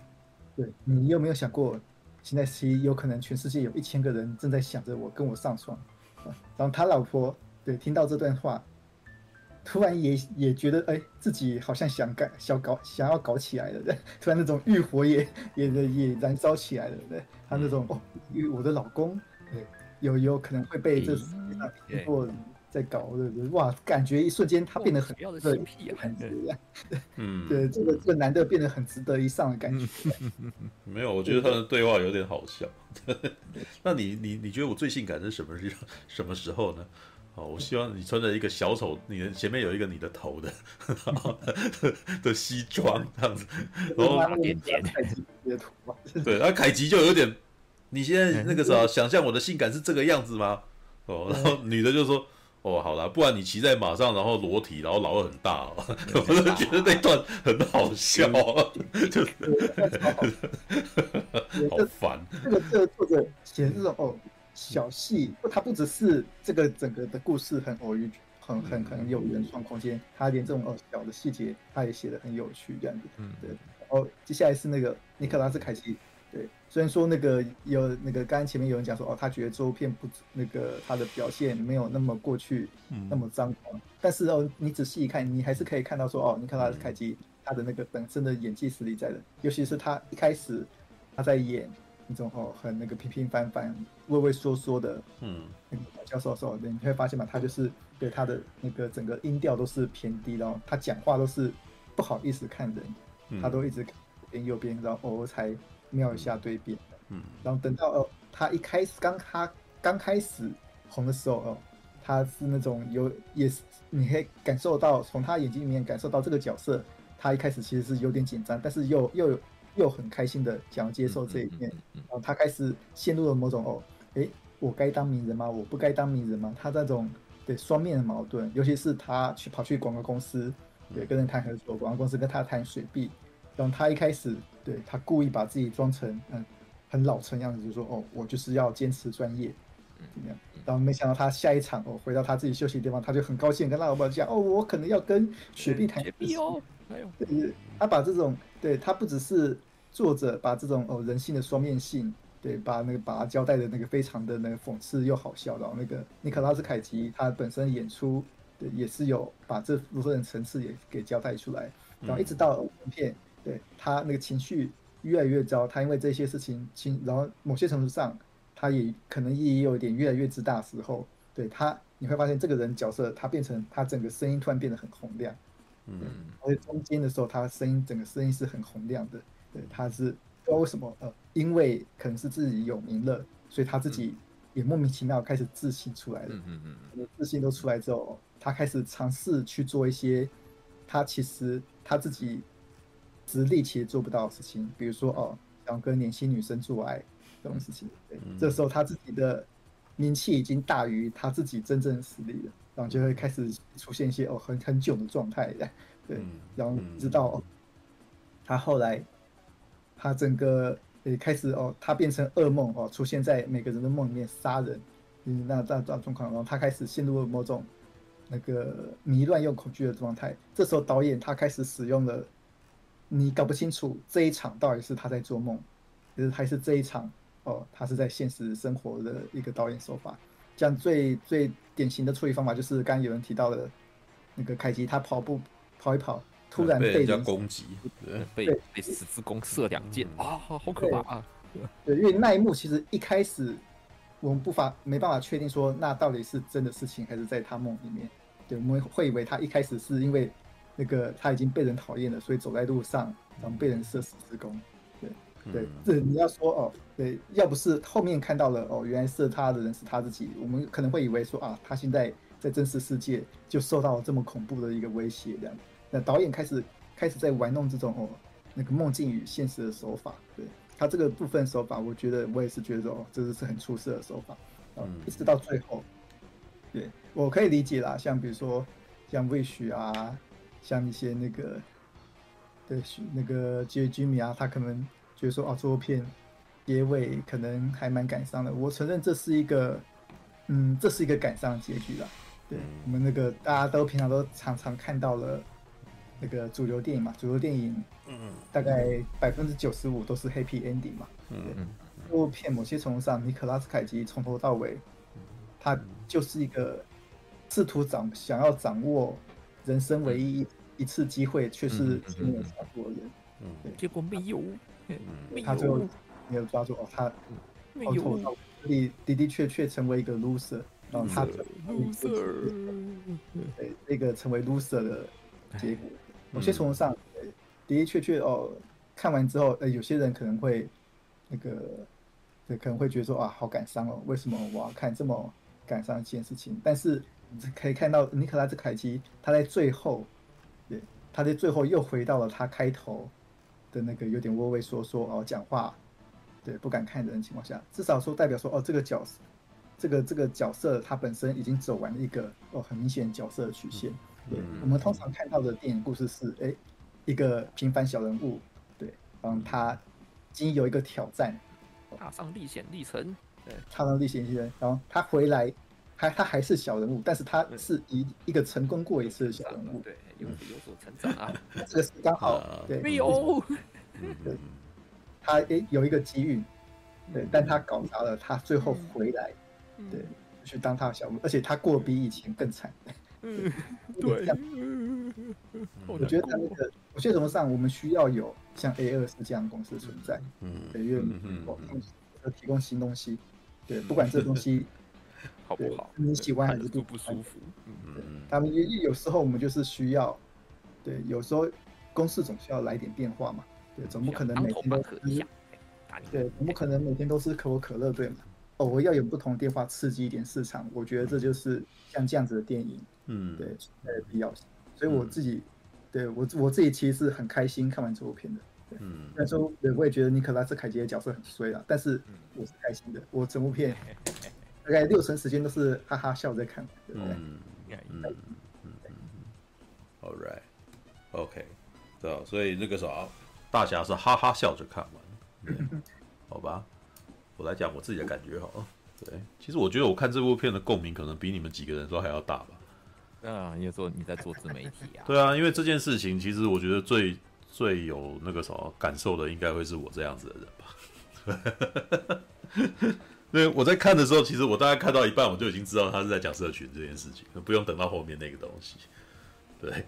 Speaker 5: 对，你有没有想过，现在其实有可能全世界有一千个人正在想着我跟我上床，(laughs) 然后他老婆对听到这段话。突然也也觉得哎、欸，自己好像想干想搞想要搞起来了，对，(laughs) 突然那种欲火也也也燃烧起来了，对，(laughs) 他那种哦，因为我的老公，对，有有可能会被这世界上很多人在搞，对对，哇，感觉一瞬间他变得很对，很对，嗯，(laughs) 对，这个这个男的变得很值得一上的感觉。
Speaker 1: 没有，我觉得他的对话有点好笑。那你你你觉得我最性感是什么时什么时候呢？哦，我希望你穿着一个小丑，你的前面有一个你的头的，(laughs) 的西装这样子，(laughs) 然后点点对，然后凯吉就有点，你现在那个时候想象我的性感是这个样子吗？哦，然后女的就说，哦，好了，不然你骑在马上，然后裸体，然后老二很大哦，(laughs) 我就觉得那段很好笑，就好烦。
Speaker 5: 这个这个作者写这种哦。小戏，它不只是这个整个的故事很偶遇，很很很有原创空间，他连这种哦小的细节，他也写的很有趣这样子。嗯，对。然后接下来是那个尼克拉斯凯奇，对，虽然说那个有那个刚刚前面有人讲说哦，他觉得这部片不那个他的表现没有那么过去，那么张狂，但是哦，你仔细一看，你还是可以看到说哦，尼克拉斯凯奇他的那个本身的演技实力在的，尤其是他一开始他在演。那种哦，很那个平平凡凡、畏畏缩缩的，嗯，那个教授说，你会发现嘛，他就是对他的那个整个音调都是偏低，然后他讲话都是不好意思看人，他都一直边右边，然后偶尔才瞄一下对面，嗯，然后等到哦，他一开始刚他刚开始红的时候哦，他是那种有也是你可以感受到从他眼睛里面感受到这个角色，他一开始其实是有点紧张，但是又又有。又很开心的想要接受这一面，然后他开始陷入了某种哦，诶，我该当名人吗？我不该当名人吗？他那种对双面的矛盾，尤其是他去跑去广告公司，对，跟人谈合作，广告公司跟他谈水币，然后他一开始对他故意把自己装成嗯很老成样子，就说哦，我就是要坚持专业？然后没想到他下一场哦，回到他自己休息的地方，他就很高兴跟他老板讲哦，我可能要跟雪碧谈。雪碧哦，还有，对，他把这种。对，他不只是作者把这种哦人性的双面性，对，把那个把他交代的那个非常的那个讽刺又好笑，然后那个尼可拉斯凯奇他本身演出对也是有把这部分层次也给交代出来，然后一直到影片，对他那个情绪越来越糟，他因为这些事情情，然后某些程度上他也可能也有一点越来越自大的时候，对他你会发现这个人角色他变成他整个声音突然变得很洪亮。嗯，而且中间的时候，他声音整个声音是很洪亮的。对，他是不知道为什么，呃，因为可能是自己有名了，所以他自己也莫名其妙开始自信出来了。嗯嗯嗯。自信都出来之后，他开始尝试去做一些他其实他自己实力其实做不到的事情，比如说哦，想跟年轻女生做爱这种事情。对，这时候他自己的名气已经大于他自己真正的实力了。然后就会开始出现一些哦很很囧的状态，(laughs) 对，然后直到他后来，他整个也开始哦，他变成噩梦哦，出现在每个人的梦里面杀人，嗯，那这样状况，然后他开始陷入了某种那个迷乱又恐惧的状态。这时候导演他开始使用了，你搞不清楚这一场到底是他在做梦，就是还是这一场哦，他是在现实生活的一个导演手法。这样最最典型的处理方法就是刚刚有人提到的，那个凯吉他跑步跑一跑，突然被人家
Speaker 1: 攻击，
Speaker 6: 被被十字弓射两箭啊，好可怕啊！
Speaker 5: 对，因为那一幕其实一开始我们不法没办法确定说那到底是真的事情还是在他梦里面。对，我们会以为他一开始是因为那个他已经被人讨厌了，所以走在路上然后被人射十字弓。对对，这你要说哦，对，要不是后面看到了哦，原来射他的人是他自己，我们可能会以为说啊，他现在在真实世界就受到了这么恐怖的一个威胁这样。那导演开始开始在玩弄这种哦那个梦境与现实的手法，对。他这个部分手法，我觉得我也是觉得哦，这是是很出色的手法，嗯，一直到最后，对，我可以理解啦，像比如说像 Wish 啊，像一些那个，对，那个 J Jimmy 啊，他可能觉得说哦，这部片结尾可能还蛮感伤的。我承认这是一个，嗯，这是一个感伤的结局啦。对，我们那个大家都平常都常常看到了。那个主流电影嘛，主流电影，嗯，大概百分之九十五都是 happy ending 嘛，嗯嗯，这部片某些程度上，尼可拉斯凯奇从头到尾，他就是一个试图掌想要掌握人生唯一一一次机会，却是没有抓住的人，嗯，
Speaker 6: 结果没有，
Speaker 5: 他最后没有抓住哦，他没有，的的的确确成为一个 loser，然后他 loser，对，那个成为 loser 的结果。某些程度上，的的确确哦，看完之后，呃，有些人可能会那个，对，可能会觉得说啊，好感伤哦，为什么我要看这么感伤一件事情？但是你可以看到尼可拉斯凯奇他在最后，对，他在最后又回到了他开头的那个有点畏畏缩缩哦，讲话，对，不敢看人的情况下，至少说代表说哦，这个角色，这个这个角色他本身已经走完了一个哦很明显角色的曲线。对，我们通常看到的电影故事是，哎，一个平凡小人物，对，嗯，他经有一个挑战，
Speaker 6: 踏上历险历程，
Speaker 5: 对，踏上历险历程，然后他回来，还他还是小人物，但是他是一一个成功过一次的小人物，
Speaker 6: 对，有有所成长啊，(laughs)
Speaker 5: 这个是刚好，对，
Speaker 6: 没有，
Speaker 5: 对，他诶有一个机遇，对，但他搞砸了，他最后回来，对，去当他的小人物，而且他过比以前更惨。(laughs)
Speaker 6: 嗯，对，
Speaker 5: 我觉得他那个，某些什么上，我们需要有像 A 二四这样的公司存在，嗯，因为要提供新东西，对，不管这东西 (laughs)
Speaker 6: 好不好，
Speaker 5: 你喜欢还是不
Speaker 6: 不舒服，嗯，
Speaker 5: 他们有有时候我们就是需要，对，有时候公司总需要来点变化嘛，对，总不可能每天都，对，总不可能每天都是可口可乐，对吗？哦，我要有不同的变化，刺激一点市场，我觉得这就是像这样子的电影。嗯，对，呃，必要性，所以我自己，嗯、对我我自己其实是很开心看完这部片的。对，嗯，那时候我也觉得尼克拉斯凯奇的角色很衰啊，但是我是开心的，我整部片 (laughs) 大概六成时间都是哈哈笑在看，对不对？嗯嗯嗯
Speaker 1: 嗯，All right，OK，对，所以那个啥，大侠是哈哈笑着看完，好吧，我来讲我自己的感觉好了。对，其实我觉得我看这部片的共鸣可能比你们几个人都还要大吧。
Speaker 6: 啊，你说你在做自媒体啊？
Speaker 1: 对啊，因为这件事情，其实我觉得最最有那个什么感受的，应该会是我这样子的人吧。对，我在看的时候，其实我大概看到一半，我就已经知道他是在讲社群这件事情，不用等到后面那个东西。对，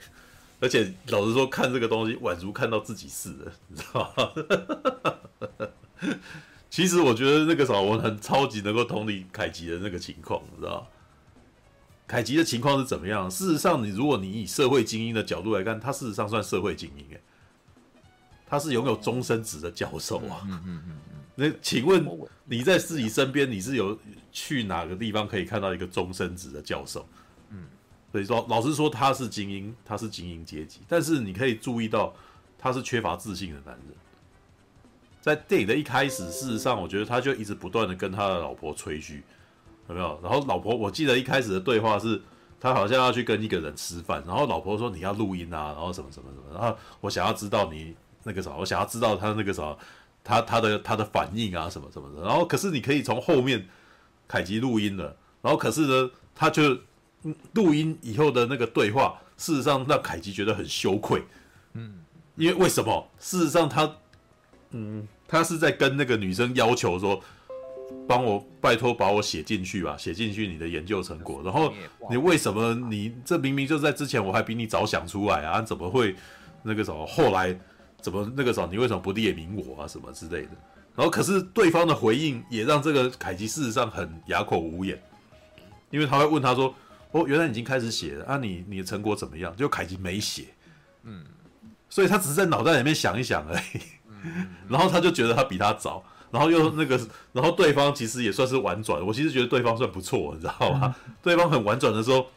Speaker 1: 而且老实说，看这个东西宛如看到自己似的，你知道吗？(laughs) 其实我觉得那个时候，我很超级能够同理凯吉的那个情况，你知道？凯吉的情况是怎么样？事实上，你如果你以社会精英的角度来看，他事实上算社会精英，他是拥有终身职的教授啊。嗯嗯嗯嗯。那请问你在自己身边，你是有去哪个地方可以看到一个终身职的教授？嗯，所以说，老实说，他是精英，他是精英阶级，但是你可以注意到，他是缺乏自信的男人。在电影的一开始，事实上，我觉得他就一直不断的跟他的老婆吹嘘。有没有？然后老婆，我记得一开始的对话是，他好像要去跟一个人吃饭，然后老婆说你要录音啊，然后什么什么什么，然后我想要知道你那个什么，我想要知道他那个什么，他他的他的反应啊什么什么的。然后可是你可以从后面凯吉录音了，然后可是呢，他就录音以后的那个对话，事实上让凯吉觉得很羞愧。嗯，因为为什么？事实上他，嗯，他是在跟那个女生要求说，帮我拜托把我写进去吧，写进去你的研究成果。然后你为什么你这明明就在之前我还比你早想出来啊？怎么会那个什么后来怎么那个什么你为什么不列明我啊什么之类的？然后可是对方的回应也让这个凯奇事实上很哑口无言。因为他会问他说：“哦，原来已经开始写了啊你？你你的成果怎么样？”就凯奇没写，嗯，所以他只是在脑袋里面想一想而已。嗯，(laughs) 然后他就觉得他比他早，然后又那个，然后对方其实也算是婉转。我其实觉得对方算不错，你知道吗？对方很婉转的说：“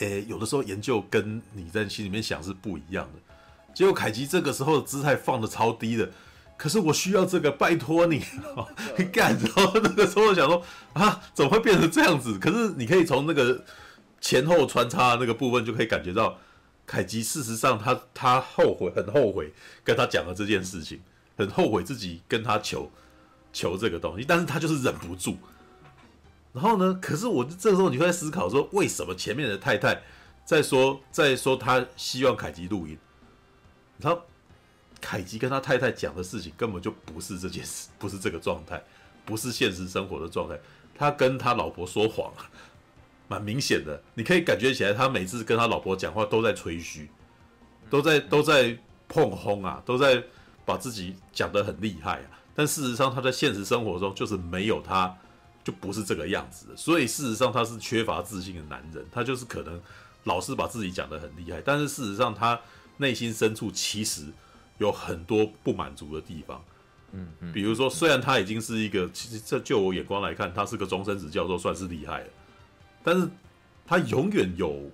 Speaker 1: 诶，有的时候研究跟你在心里面想是不一样的。”结果凯吉这个时候的姿态放的超低的。可是我需要这个，拜托你，(laughs) 你干。然后那个时候想说啊，怎么会变成这样子？可是你可以从那个前后穿插的那个部分就可以感觉到，凯吉事实上他他后悔，很后悔跟他讲了这件事情，很后悔自己跟他求求这个东西，但是他就是忍不住。然后呢，可是我这个时候你会在思考说，为什么前面的太太在说在说他希望凯吉录音，然后。凯吉跟他太太讲的事情根本就不是这件事，(laughs) 不是这个状态，不是现实生活的状态。他跟他老婆说谎，(laughs) 蛮明显的，你可以感觉起来，他每次跟他老婆讲话都在吹嘘，都在都在碰轰啊，都在把自己讲得很厉害啊。但事实上，他在现实生活中就是没有他，就不是这个样子的。所以事实上，他是缺乏自信的男人，他就是可能老是把自己讲得很厉害，但是事实上，他内心深处其实。有很多不满足的地方，嗯嗯，比如说，虽然他已经是一个，其实这就我眼光来看，他是个终身职教授，算是厉害了，但是他永远有，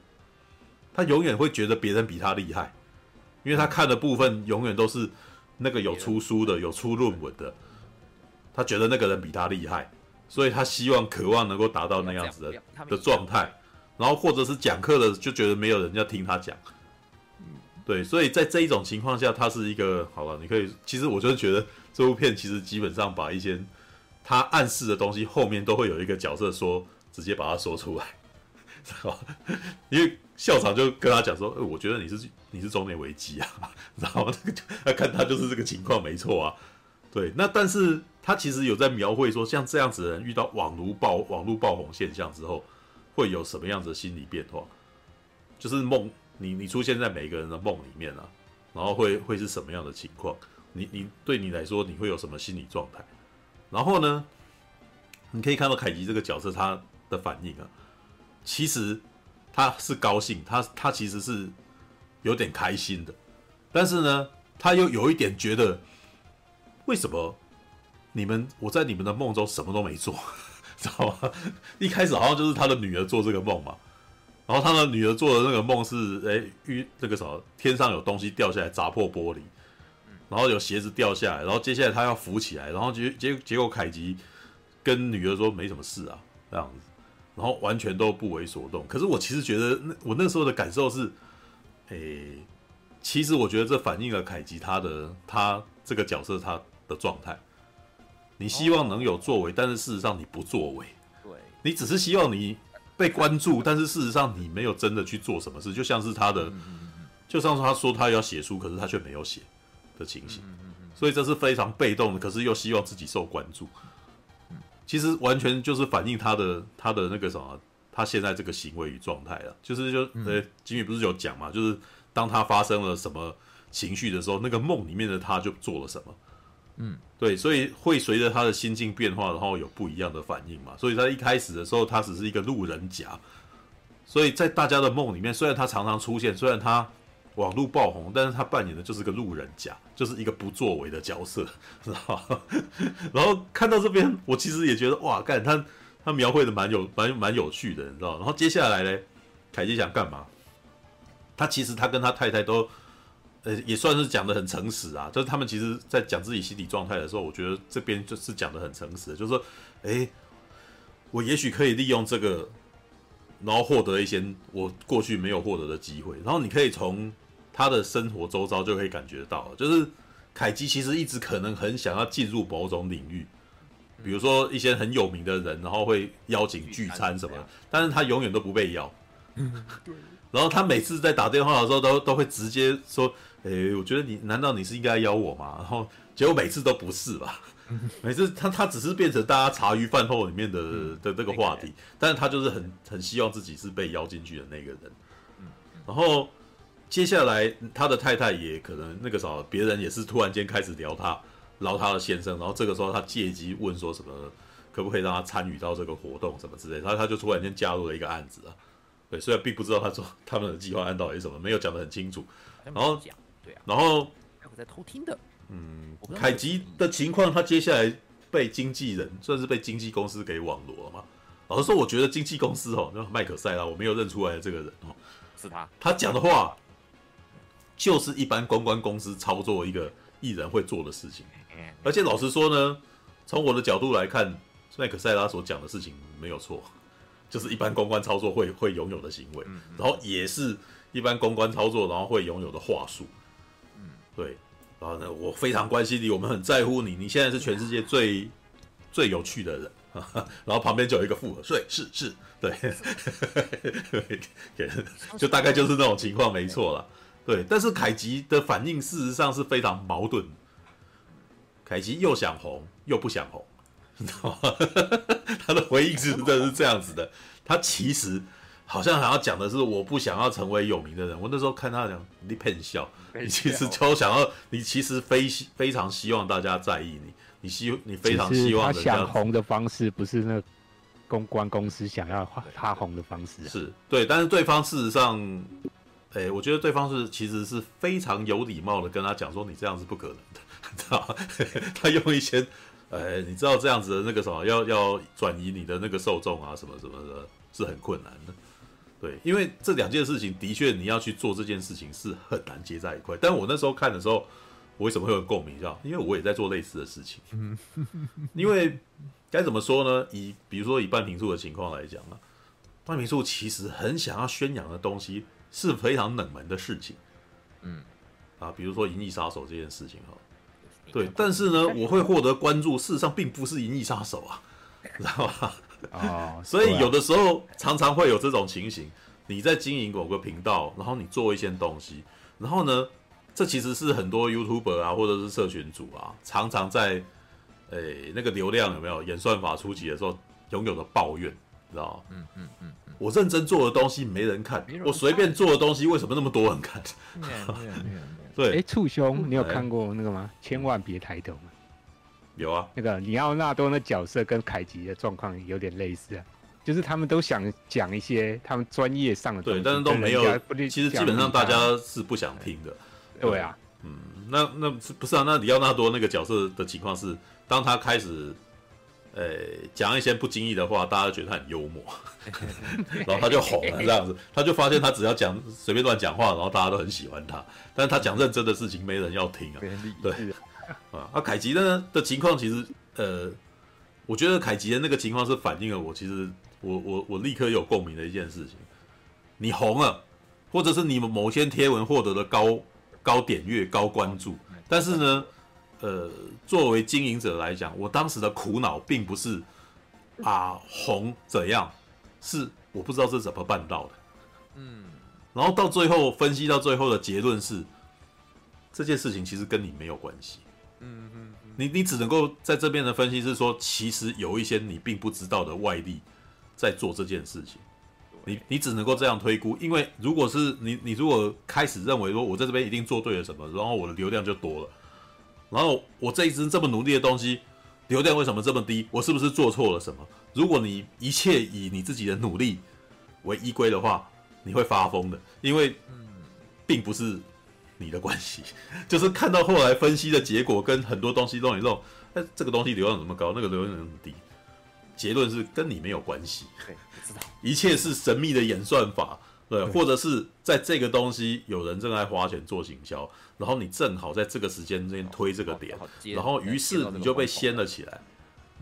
Speaker 1: 他永远会觉得别人比他厉害，因为他看的部分永远都是那个有出书的、有出论文的，他觉得那个人比他厉害，所以他希望、渴望能够达到那样子的的状态，然后或者是讲课的就觉得没有人要听他讲。对，所以在这一种情况下，他是一个好了。你可以，其实我就是觉得这部片其实基本上把一些他暗示的东西，后面都会有一个角色说，直接把它说出来，知道吗？因为校长就跟他讲说，我觉得你是你是中年危机啊，知道吗？他看他就是这个情况没错啊。对，那但是他其实有在描绘说，像这样子的人遇到网络爆网络爆红现象之后，会有什么样子的心理变化？就是梦。你你出现在每个人的梦里面啊，然后会会是什么样的情况？你你对你来说，你会有什么心理状态？然后呢，你可以看到凯吉这个角色他的反应啊，其实他是高兴，他他其实是有点开心的，但是呢，他又有一点觉得，为什么你们我在你们的梦中什么都没做，(laughs) 知道吗？(laughs) 一开始好像就是他的女儿做这个梦嘛。然后他的女儿做的那个梦是，哎，遇那个什么，天上有东西掉下来砸破玻璃，然后有鞋子掉下来，然后接下来他要扶起来，然后结结结果凯吉跟女儿说没什么事啊，这样子，然后完全都不为所动。可是我其实觉得，那我那时候的感受是，哎，其实我觉得这反映了凯吉他的他这个角色他的状态。你希望能有作为，但是事实上你不作为，对，你只是希望你。被关注，但是事实上你没有真的去做什么事，就像是他的，就像是他说他要写书，可是他却没有写的情形，所以这是非常被动的，可是又希望自己受关注，其实完全就是反映他的他的那个什么，他现在这个行为与状态了，就是就呃，吉米不是有讲嘛，就是当他发生了什么情绪的时候，那个梦里面的他就做了什么。嗯，对，所以会随着他的心境变化，然后有不一样的反应嘛。所以他一开始的时候，他只是一个路人甲，所以在大家的梦里面，虽然他常常出现，虽然他网络爆红，但是他扮演的就是个路人甲，就是一个不作为的角色，知道？(laughs) 然后看到这边，我其实也觉得哇，干他他描绘的蛮有蛮蛮有趣的，你知道？然后接下来呢，凯基想干嘛？他其实他跟他太太都。呃，也算是讲的很诚实啊。就是他们其实，在讲自己心理状态的时候，我觉得这边就是讲的很诚实，就是说，诶，我也许可以利用这个，然后获得一些我过去没有获得的机会。然后你可以从他的生活周遭就可以感觉到，就是凯基其实一直可能很想要进入某种领域，比如说一些很有名的人，然后会邀请聚餐什么，但是他永远都不被邀。(laughs) 然后他每次在打电话的时候都，都都会直接说：“诶，我觉得你难道你是应该邀我吗？”然后结果每次都不是吧？(laughs) 每次他他只是变成大家茶余饭后里面的、嗯、的这个话题，但是他就是很很希望自己是被邀进去的那个人。然后接下来他的太太也可能那个时候别人也是突然间开始聊他。捞他的先生，然后这个时候他借机问说什么，可不可以让他参与到这个活动什么之类，然后他就突然间加入了一个案子啊。对，虽然并不知道他说他们的计划案到底是什么，没有讲得很清楚。然后讲，对啊，然后
Speaker 6: 我在偷听的。嗯，
Speaker 1: 凯吉的情况，他接下来被经纪人算是被经纪公司给网罗了嘛。老实说，我觉得经纪公司哦，那麦克塞拉，我没有认出来的这个人哦，
Speaker 6: 是他。他
Speaker 1: 讲的话就是一般公关公司操作一个艺人会做的事情。而且老实说呢，从我的角度来看，麦克塞拉所讲的事情没有错，就是一般公关操作会会拥有的行为，然后也是一般公关操作然后会拥有的话术。对，然后呢，我非常关心你，我们很在乎你，你现在是全世界最最有趣的人，然后旁边就有一个附和，对，是是，对，(laughs) 就大概就是那种情况，没错了。对，但是凯吉的反应事实上是非常矛盾。凯吉又想红又不想红，你知道吗？他的回应是真的是这样子的。他其实好像还要讲的是，我不想要成为有名的人。我那时候看他讲，你骗笑，你其实就想要，你其实非非常希望大家在意你，你希你非常希望
Speaker 4: 他想红的方式，不是那公关公司想要他红的方式，
Speaker 1: 是对。但是对方事实上，哎，我觉得对方是其实是非常有礼貌的跟他讲说，你这样是不可能的。(laughs) 知道，(laughs) 他用一些，哎，你知道这样子的那个什么，要要转移你的那个受众啊，什么什么的，是很困难的。对，因为这两件事情的确你要去做这件事情是很难接在一块。但我那时候看的时候，我为什么会有共鸣？知道，因为我也在做类似的事情。因为该怎么说呢？以比如说以半瓶醋的情况来讲啊，半瓶醋其实很想要宣扬的东西是非常冷门的事情。嗯，啊，比如说《银翼杀手》这件事情哈。对，但是呢，我会获得关注，事实上并不是《银翼杀手》啊，知道吧？哦，所以有的时候常常会有这种情形，你在经营某个频道，然后你做一些东西，然后呢，这其实是很多 YouTuber 啊，或者是社群主啊，常常在诶、欸、那个流量有没有演算法初期的时候拥有的抱怨，知道吗？嗯嗯嗯，我认真做的东西没人看，我随便做的东西为什么那么多人看？(laughs) 对，
Speaker 4: 哎，醋兄，你有看过那个吗？千万别抬头吗？
Speaker 1: 有啊，
Speaker 4: 那个里奥纳多那角色跟凯吉的状况有点类似啊，就是他们都想讲一些他们专业上的东西，
Speaker 1: 对，但是都没有。其实基本上大家是不想听的。
Speaker 4: 对啊，
Speaker 1: 嗯，那那不是啊？那里奥纳多那个角色的情况是，当他开始。呃，讲一些不经意的话，大家觉得他很幽默，(laughs) 然后他就红了，这样子，他就发现他只要讲随便乱讲话，然后大家都很喜欢他，但是他讲认真的事情，没人要听啊。对，啊，啊，凯吉呢的情况其实，呃，我觉得凯吉的那个情况是反映了我其实我我我立刻有共鸣的一件事情，你红了，或者是你们某些贴文获得了高高点阅、高关注，但是呢。呃，作为经营者来讲，我当时的苦恼并不是啊红怎样，是我不知道这是怎么办到的。嗯，然后到最后分析到最后的结论是，这件事情其实跟你没有关系。你你只能够在这边的分析是说，其实有一些你并不知道的外力在做这件事情。你你只能够这样推估，因为如果是你你如果开始认为说我在这边一定做对了什么，然后我的流量就多了。然后我这一支这么努力的东西，流量为什么这么低？我是不是做错了什么？如果你一切以你自己的努力为依归的话，你会发疯的，因为并不是你的关系。(laughs) 就是看到后来分析的结果跟很多东西弄一弄，哎，这个东西流量怎么高？那个流量怎么低？结论是跟你没有关系。对，知道。(laughs) 一切是神秘的演算法，对，或者是在这个东西有人正在花钱做行销。然后你正好在这个时间内推这个点，然后于是你就被掀了起来。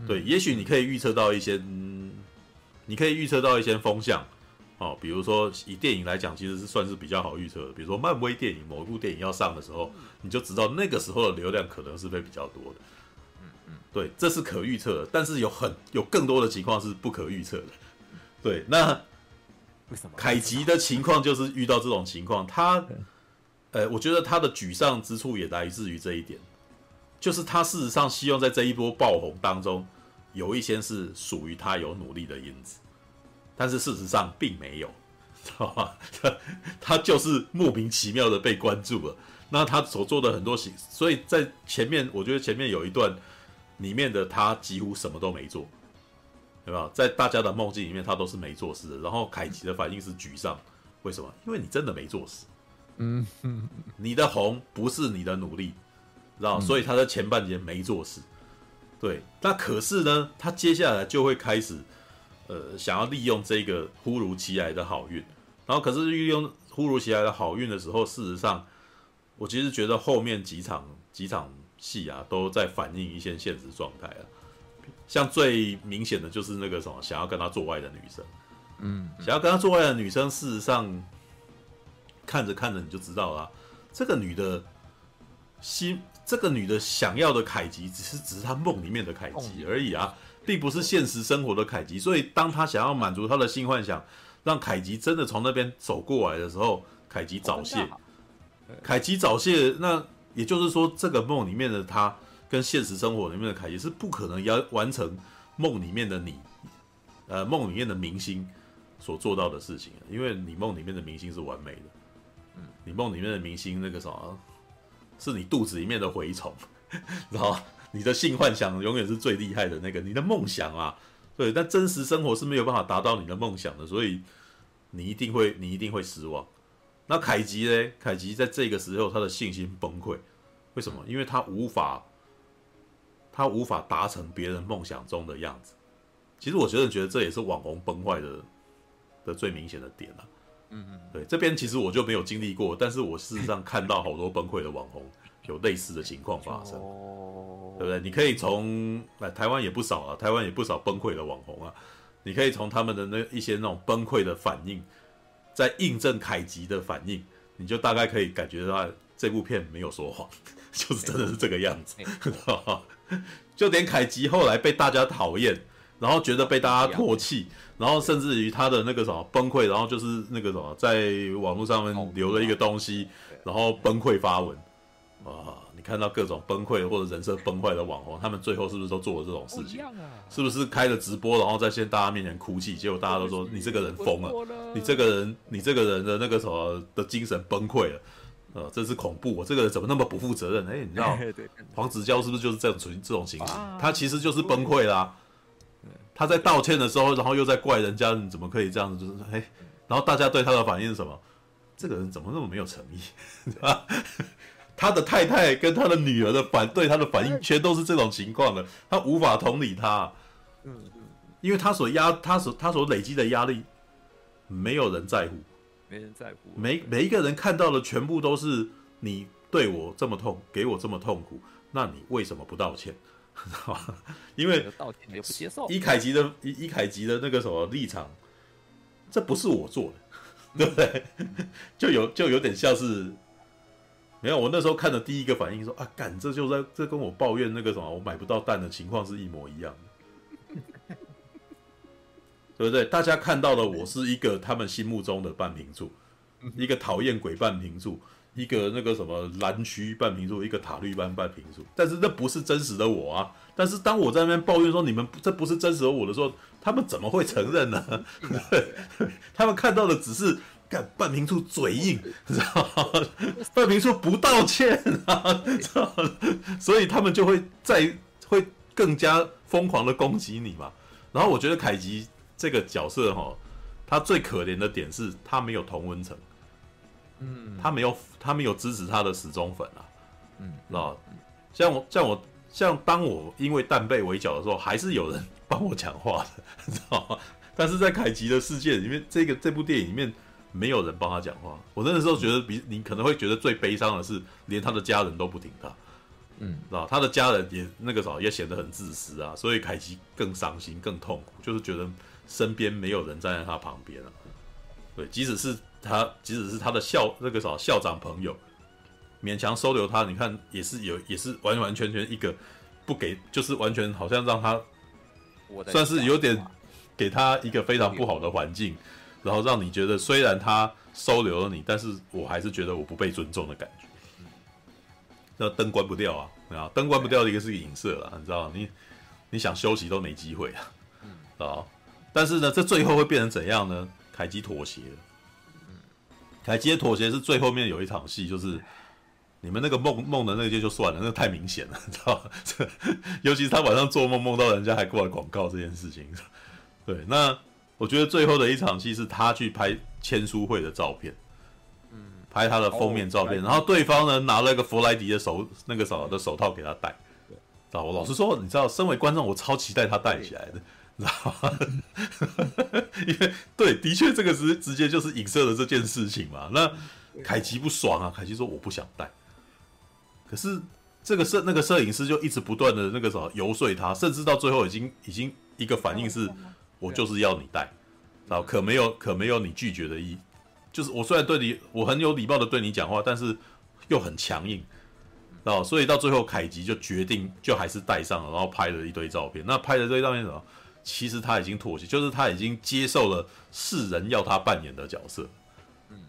Speaker 1: 对，也许你可以预测到一些，嗯，你可以预测到一些风向，哦，比如说以电影来讲，其实是算是比较好预测的。比如说漫威电影某一部电影要上的时候，你就知道那个时候的流量可能是会比较多的。嗯嗯。对，这是可预测的，但是有很有更多的情况是不可预测的。(laughs) 对，那
Speaker 6: 为什么？
Speaker 1: 凯吉的情况就是遇到这种情况，他，呃，我觉得他的沮丧之处也来自于这一点，就是他事实上希望在这一波爆红当中，有一些是属于他有努力的因子，但是事实上并没有，知道吧？他他就是莫名其妙的被关注了。那他所做的很多行，所以在前面，我觉得前面有一段里面的他几乎什么都没做，对吧？在大家的梦境里面，他都是没做事的。然后凯奇的反应是沮丧，为什么？因为你真的没做事。嗯嗯，你的红不是你的努力，知道？所以他在前半节没做事。对，那可是呢，他接下来就会开始，呃，想要利用这个忽如其来的好运。然后可是利用忽如其来的好运的时候，事实上。我其实觉得后面几场几场戏啊，都在反映一些现实状态啊。像最明显的就是那个什么，想要跟他做爱的女生，嗯，想要跟他做爱的女生，事实上看着看着你就知道了，这个女的心，这个女的想要的凯吉，只是只是她梦里面的凯吉而已啊，并不是现实生活的凯吉。所以当他想要满足他的性幻想，让凯吉真的从那边走过来的时候，凯吉早泄。凯吉早泄，那也就是说，这个梦里面的他跟现实生活里面的凯吉是不可能要完成梦里面的你，呃，梦里面的明星所做到的事情，因为你梦里面的明星是完美的，嗯，你梦里面的明星那个什么，是你肚子里面的蛔虫，(laughs) 然后你的性幻想永远是最厉害的那个，你的梦想啊，对，但真实生活是没有办法达到你的梦想的，所以你一定会，你一定会失望。那凯吉呢？凯吉在这个时候，他的信心崩溃，为什么？因为他无法，他无法达成别人梦想中的样子。其实我觉得，觉得这也是网红崩坏的的最明显的点了。嗯嗯，对，这边其实我就没有经历过，但是我事实上看到好多崩溃的网红有类似的情况发生，对不对？你可以从来台湾也不少啊，台湾也不少崩溃的网红啊，你可以从他们的那一些那种崩溃的反应。在印证凯吉的反应，你就大概可以感觉到这部片没有说谎，(laughs) 就是真的是这个样子。(laughs) 就连凯吉后来被大家讨厌，然后觉得被大家唾弃，然后甚至于他的那个什么崩溃，然后就是那个什么在网络上面留了一个东西，然后崩溃发文啊。你看到各种崩溃或者人设崩坏的网红，他们最后是不是都做了这种事情？是不是开了直播，然后在现大家面前哭泣？结果大家都说你这个人疯了，你这个人，你这个人的那个什么的精神崩溃了，呃，真是恐怖！我这个人怎么那么不负责任？哎，你知道 (laughs) 黄子佼是不是就是这种这种情形？他其实就是崩溃啦。他在道歉的时候，然后又在怪人家，你怎么可以这样子？就是哎，然后大家对他的反应是什么？这个人怎么那么没有诚意？(laughs) 啊？他的太太跟他的女儿的反对他的反应，全都是这种情况的。他无法同理他，嗯，因为他所压他所他所累积的压力，没有人在乎，
Speaker 3: 没人在乎。
Speaker 1: 每每一个人看到的全部都是你对我这么痛，给我这么痛苦，那你为什么不道歉？(laughs) 因为
Speaker 6: 道歉也不接受。
Speaker 1: 伊凯吉的伊伊凯吉的那个什么立场，这不是我做的，对不对？(laughs) 就有就有点像是。没有，我那时候看的第一个反应说啊，干，这就在这跟我抱怨那个什么，我买不到蛋的情况是一模一样的，(laughs) 对不对？大家看到的我是一个他们心目中的半平处，(laughs) 一个讨厌鬼半平处，一个那个什么蓝区半平处，一个塔绿班半平处，但是那不是真实的我啊！但是当我在那边抱怨说你们这不是真实的我的时候，他们怎么会承认呢？(laughs) 他们看到的只是。干半平处嘴硬，(laughs) 知道吗？(laughs) 半平处不道歉啊，知道？所以他们就会再会更加疯狂的攻击你嘛。然后我觉得凯吉这个角色哈，他最可怜的点是他没有同温层，嗯，他没有他没有支持他的死忠粉啊，嗯，知道像我像我像当我因为蛋被围剿的时候，还是有人帮我讲话的，知道吗？但是在凯吉的世界里面，这个这部电影里面。没有人帮他讲话，我那个时候觉得比你可能会觉得最悲伤的是，连他的家人都不挺他，嗯，知道他的家人也那个时候也显得很自私啊，所以凯奇更伤心、更痛苦，就是觉得身边没有人站在他旁边了。对，即使是他，即使是他的校那个啥校长朋友，勉强收留他，你看也是有，也是完完全全一个不给，就是完全好像让他
Speaker 6: 我
Speaker 1: 算是有
Speaker 6: 点
Speaker 1: 给他一个非常不好的环境，然后让你觉得虽然他收留了你，但是我还是觉得我不被尊重的感觉。那灯关不掉啊，啊，灯关不掉的一个是个影射了，你知道你你想休息都没机会啊，啊，但是呢，这最后会变成怎样呢？凯基妥协了。凯基的妥协是最后面有一场戏，就是你们那个梦梦的那些就算了，那个太明显了，你知道吗？(laughs) 尤其是他晚上做梦梦到人家还过来广告这件事情。对，那我觉得最后的一场戏是他去拍签书会的照片，嗯拍他的封面照片，然后对方呢拿了一个弗莱迪的手那个手的手套给他戴。啊，我老实说，你知道，身为观众，我超期待他戴起来的。(laughs) 知道吗？(laughs) 因为对，的确这个直直接就是影射了这件事情嘛。那凯奇不爽啊，凯奇说我不想戴。可是这个摄那个摄影师就一直不断的那个什么游说他，甚至到最后已经已经一个反应是，我就是要你带，然后可没有可没有你拒绝的意，就是我虽然对你我很有礼貌的对你讲话，但是又很强硬，哦，所以到最后凯吉就决定就还是带上了，然后拍了一堆照片。那拍的这堆照片什么？其实他已经妥协，就是他已经接受了世人要他扮演的角色。嗯，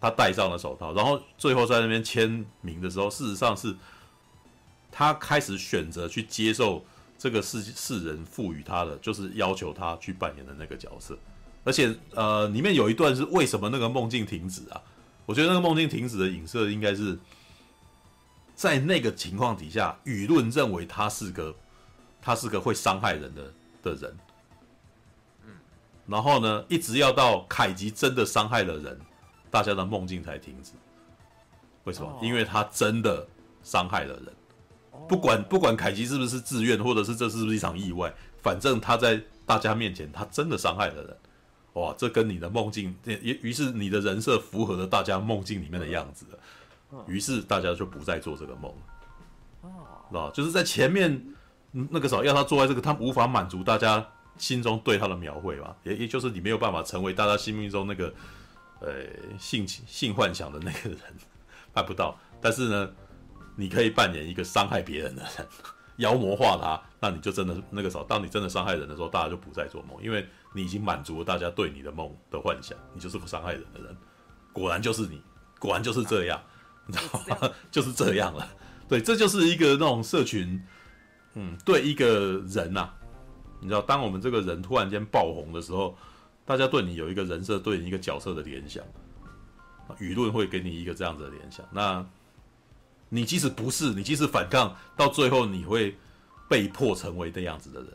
Speaker 1: 他戴上了手套，然后最后在那边签名的时候，事实上是他开始选择去接受这个世世人赋予他的，就是要求他去扮演的那个角色。而且，呃，里面有一段是为什么那个梦境停止啊？我觉得那个梦境停止的影射应该是在那个情况底下，舆论认为他是个。他是个会伤害人的的人，嗯，然后呢，一直要到凯吉真的伤害了人，大家的梦境才停止。为什么？哦、因为他真的伤害了人，不管不管凯奇是不是自愿，或者是这是不是一场意外，反正他在大家面前，他真的伤害了人。哇，这跟你的梦境，也于是你的人设符合了大家梦境里面的样子，于是大家就不再做这个梦了。哦，知道就是在前面。那个时候要他做在这个，他无法满足大家心中对他的描绘吧，也也就是你没有办法成为大家心目中那个，呃，性性幻想的那个人，办不到。但是呢，你可以扮演一个伤害别人的人，妖魔化他，那你就真的那个时候，当你真的伤害人的时候，大家就不再做梦，因为你已经满足了大家对你的梦的幻想，你就是个伤害人的人。果然就是你，(laughs) 果然就是这样，你知道吗？就是这样了。对，这就是一个那种社群。嗯，对一个人呐、你知道，当我们这个人突然间爆红的时候，大家对你有一个人设，对你一个角色的联想，舆论会给你一个这样子的联想。那，你即使不是，你即使反抗，到最后你会被迫成为这样子的人。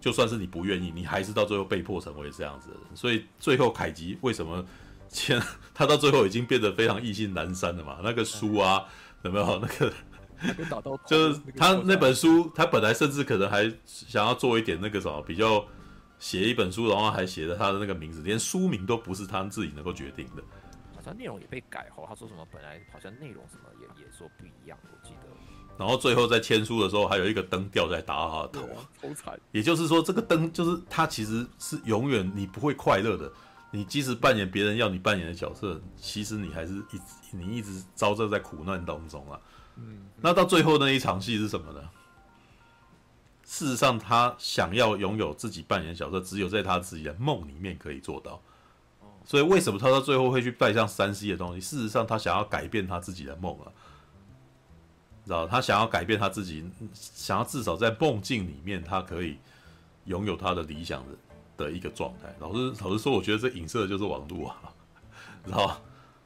Speaker 1: 就算是你不愿意，你还是到最后被迫成为这样子的人。所以最后凯吉为什么，签他到最后已经变得非常意兴阑珊了嘛？那个书啊，有没有那个？(laughs) 就是他那本书，他本来甚至可能还想要做一点那个什么，比较写一本书，然后还写着他的那个名字，连书名都不是他自己能够决定的。
Speaker 6: 好像内容也被改后，他说什么本来好像内容什么也也说不一样，我记得。
Speaker 1: 然后最后在签书的时候，还有一个灯掉在打他的头，
Speaker 6: 好惨。
Speaker 1: 也就是说，这个灯就是他其实是永远你不会快乐的。你即使扮演别人要你扮演的角色，其实你还是一直你一直遭受在苦难当中啊。嗯，那到最后那一场戏是什么呢？事实上，他想要拥有自己扮演的角色，只有在他自己的梦里面可以做到。所以，为什么他到最后会去带上三 C 的东西？事实上，他想要改变他自己的梦啊，知道？他想要改变他自己，想要至少在梦境里面，他可以拥有他的理想的的一个状态。老师老实说，我觉得这影射的就是网络啊，知道？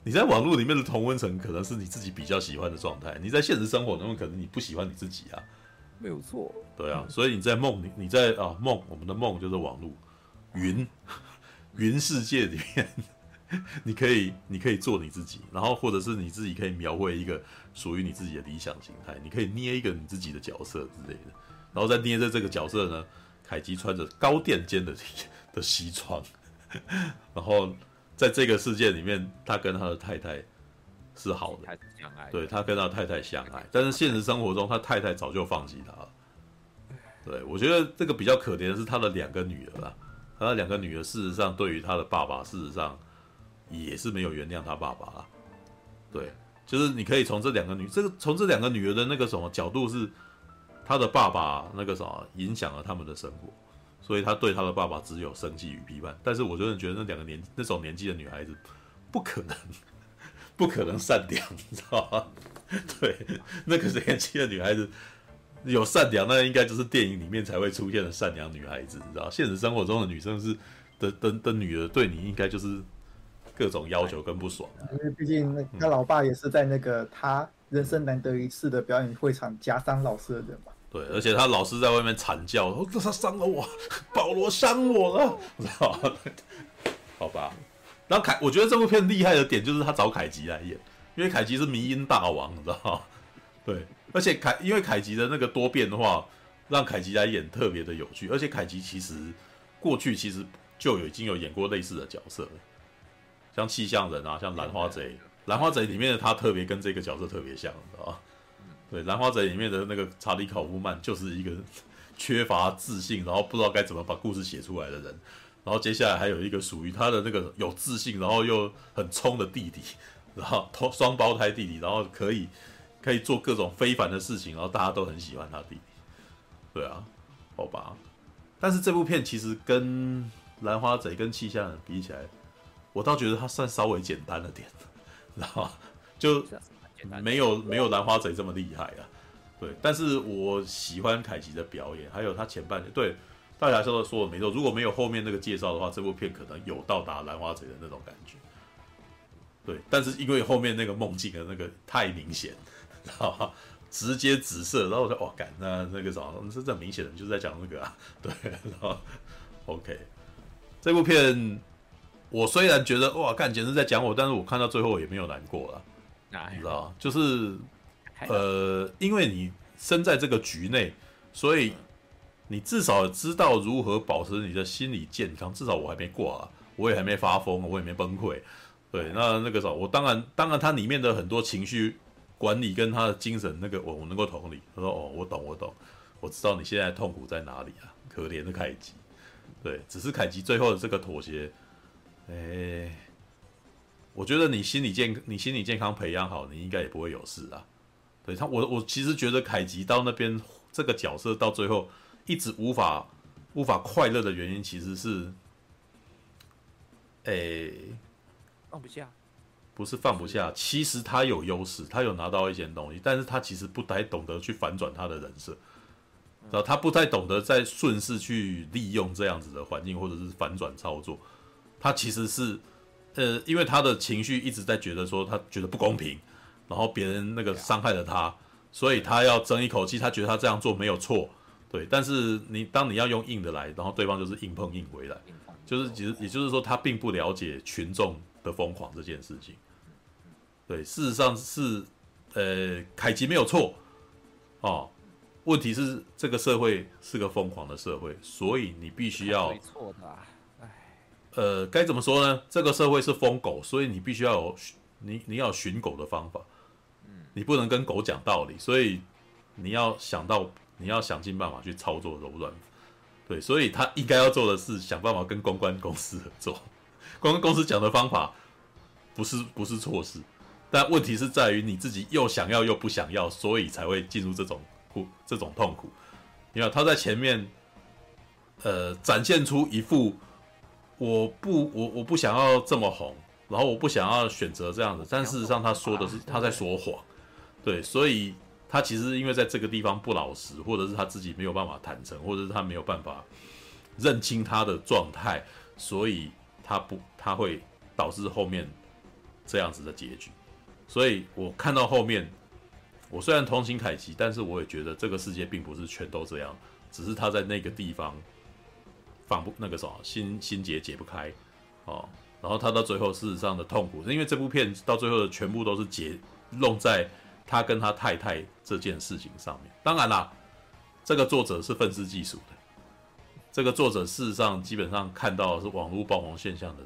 Speaker 1: 你在网络里面的同温层可能是你自己比较喜欢的状态，你在现实生活中可能你不喜欢你自己啊，
Speaker 6: 没有错，
Speaker 1: 对啊，所以你在梦里，你在啊梦，我们的梦就是网络云云世界里面，(laughs) 你可以你可以做你自己，然后或者是你自己可以描绘一个属于你自己的理想形态，你可以捏一个你自己的角色之类的，然后再捏着这个角色呢，凯基穿着高垫肩的的西装，(laughs) 然后。在这个世界里面，他跟他的太太是好的，对，他跟他太太相爱，但是现实生活中，他太太早就放弃他了。对，我觉得这个比较可怜的是他的两个女儿啊，他的两个女儿事实上对于他的爸爸，事实上也是没有原谅他爸爸。对，就是你可以从这两个女，这个从这两个女儿的那个什么角度是，他的爸爸那个什么影响了他们的生活，所以他对他的爸爸只有生气与批判。但是我真的觉得那两个年那种年纪的女孩子不可能，(laughs) 不可能善良，你知道吗？对，那个年纪的女孩子有善良，那应该就是电影里面才会出现的善良女孩子，你知道？现实生活中的女生是的的的女儿对你应该就是。各种要求跟不爽，
Speaker 5: 因为毕竟那他老爸也是在那个他人生难得一次的表演会场夹伤老师的人嘛。
Speaker 1: 对，而且他老师在外面惨叫，说他伤了我，保罗伤我了，知道？好吧。然后凯，我觉得这部片厉害的点就是他找凯吉来演，因为凯吉是迷音大王，你知道吗？对，而且凯因为凯吉的那个多变的话，让凯吉来演特别的有趣，而且凯吉其实过去其实就有已经有演过类似的角色了。像气象人啊，像兰花贼，兰花贼里面的他特别跟这个角色特别像，知道吧？对，兰花贼里面的那个查理考夫曼就是一个缺乏自信，然后不知道该怎么把故事写出来的人。然后接下来还有一个属于他的那个有自信，然后又很冲的弟弟，然后双胞胎弟弟，然后可以可以做各种非凡的事情，然后大家都很喜欢他弟弟。对啊，好吧。但是这部片其实跟兰花贼跟气象人比起来。我倒觉得他算稍微简单了点，知道吗？就没有没有兰花贼这么厉害啊。对，但是我喜欢凯奇的表演，还有他前半段。对，大家说的说的没错。如果没有后面那个介绍的话，这部片可能有到达兰花贼的那种感觉。对，但是因为后面那个梦境的那个太明显，知道吗？直接紫色，然后我说哇，干那那个什么，这这明显的就是在讲那个啊。(laughs) 对，然后 (laughs) OK，这部片。我虽然觉得哇，干简直在讲我，但是我看到最后也没有难过了，你知道就是，呃，因为你身在这个局内，所以你至少知道如何保持你的心理健康。至少我还没挂啊，我也还没发疯，我也没崩溃。对，那那个时候我当然，当然，它里面的很多情绪管理跟他的精神那个，我我能够同理。他说哦，我懂，我懂，我知道你现在痛苦在哪里啊，可怜的凯吉。对，只是凯吉最后的这个妥协。哎、我觉得你心理健，你心理健康培养好，你应该也不会有事啊。对他，我我其实觉得凯吉到那边这个角色到最后一直无法无法快乐的原因，其实是，哎、
Speaker 6: 放不下，
Speaker 1: 不是放不下，其实他有优势，他有拿到一些东西，但是他其实不太懂得去反转他的人设，然后他不太懂得在顺势去利用这样子的环境，或者是反转操作。他其实是，呃，因为他的情绪一直在觉得说他觉得不公平，然后别人那个伤害了他，所以他要争一口气，他觉得他这样做没有错，对。但是你当你要用硬的来，然后对方就是硬碰硬回来，就是其实也就是说他并不了解群众的疯狂这件事情，对。事实上是，呃，凯奇没有错，哦，问题是这个社会是个疯狂的社会，所以你必须要没错的，唉。呃，该怎么说呢？这个社会是疯狗，所以你必须要有你你要寻狗的方法，嗯你不能跟狗讲道理，所以你要想到你要想尽办法去操作柔软，对，所以他应该要做的是想办法跟公关公司合作，公关公司讲的方法不是不是错事，但问题是在于你自己又想要又不想要，所以才会进入这种苦这种痛苦。你看他在前面，呃，展现出一副。我不，我我不想要这么红，然后我不想要选择这样子，但事实上他说的是他在说谎，对，所以他其实因为在这个地方不老实，或者是他自己没有办法坦诚，或者是他没有办法认清他的状态，所以他不，他会导致后面这样子的结局。所以我看到后面，我虽然同情凯奇，但是我也觉得这个世界并不是全都这样，只是他在那个地方。放不那个什么心心结解不开，哦，然后他到最后事实上的痛苦，是因为这部片到最后的全部都是结弄在他跟他太太这件事情上面。当然啦，这个作者是愤世嫉俗的，这个作者事实上基本上看到的是网络爆红现象的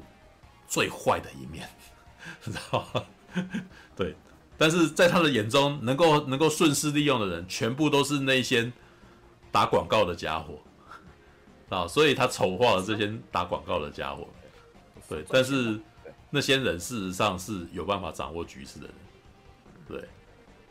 Speaker 1: 最坏的一面，(laughs) 知道吗？(laughs) 对，但是在他的眼中，能够能够顺势利用的人，全部都是那些打广告的家伙。啊，所以他丑化了这些打广告的家伙，对，但是那些人事实上是有办法掌握局势的人，对，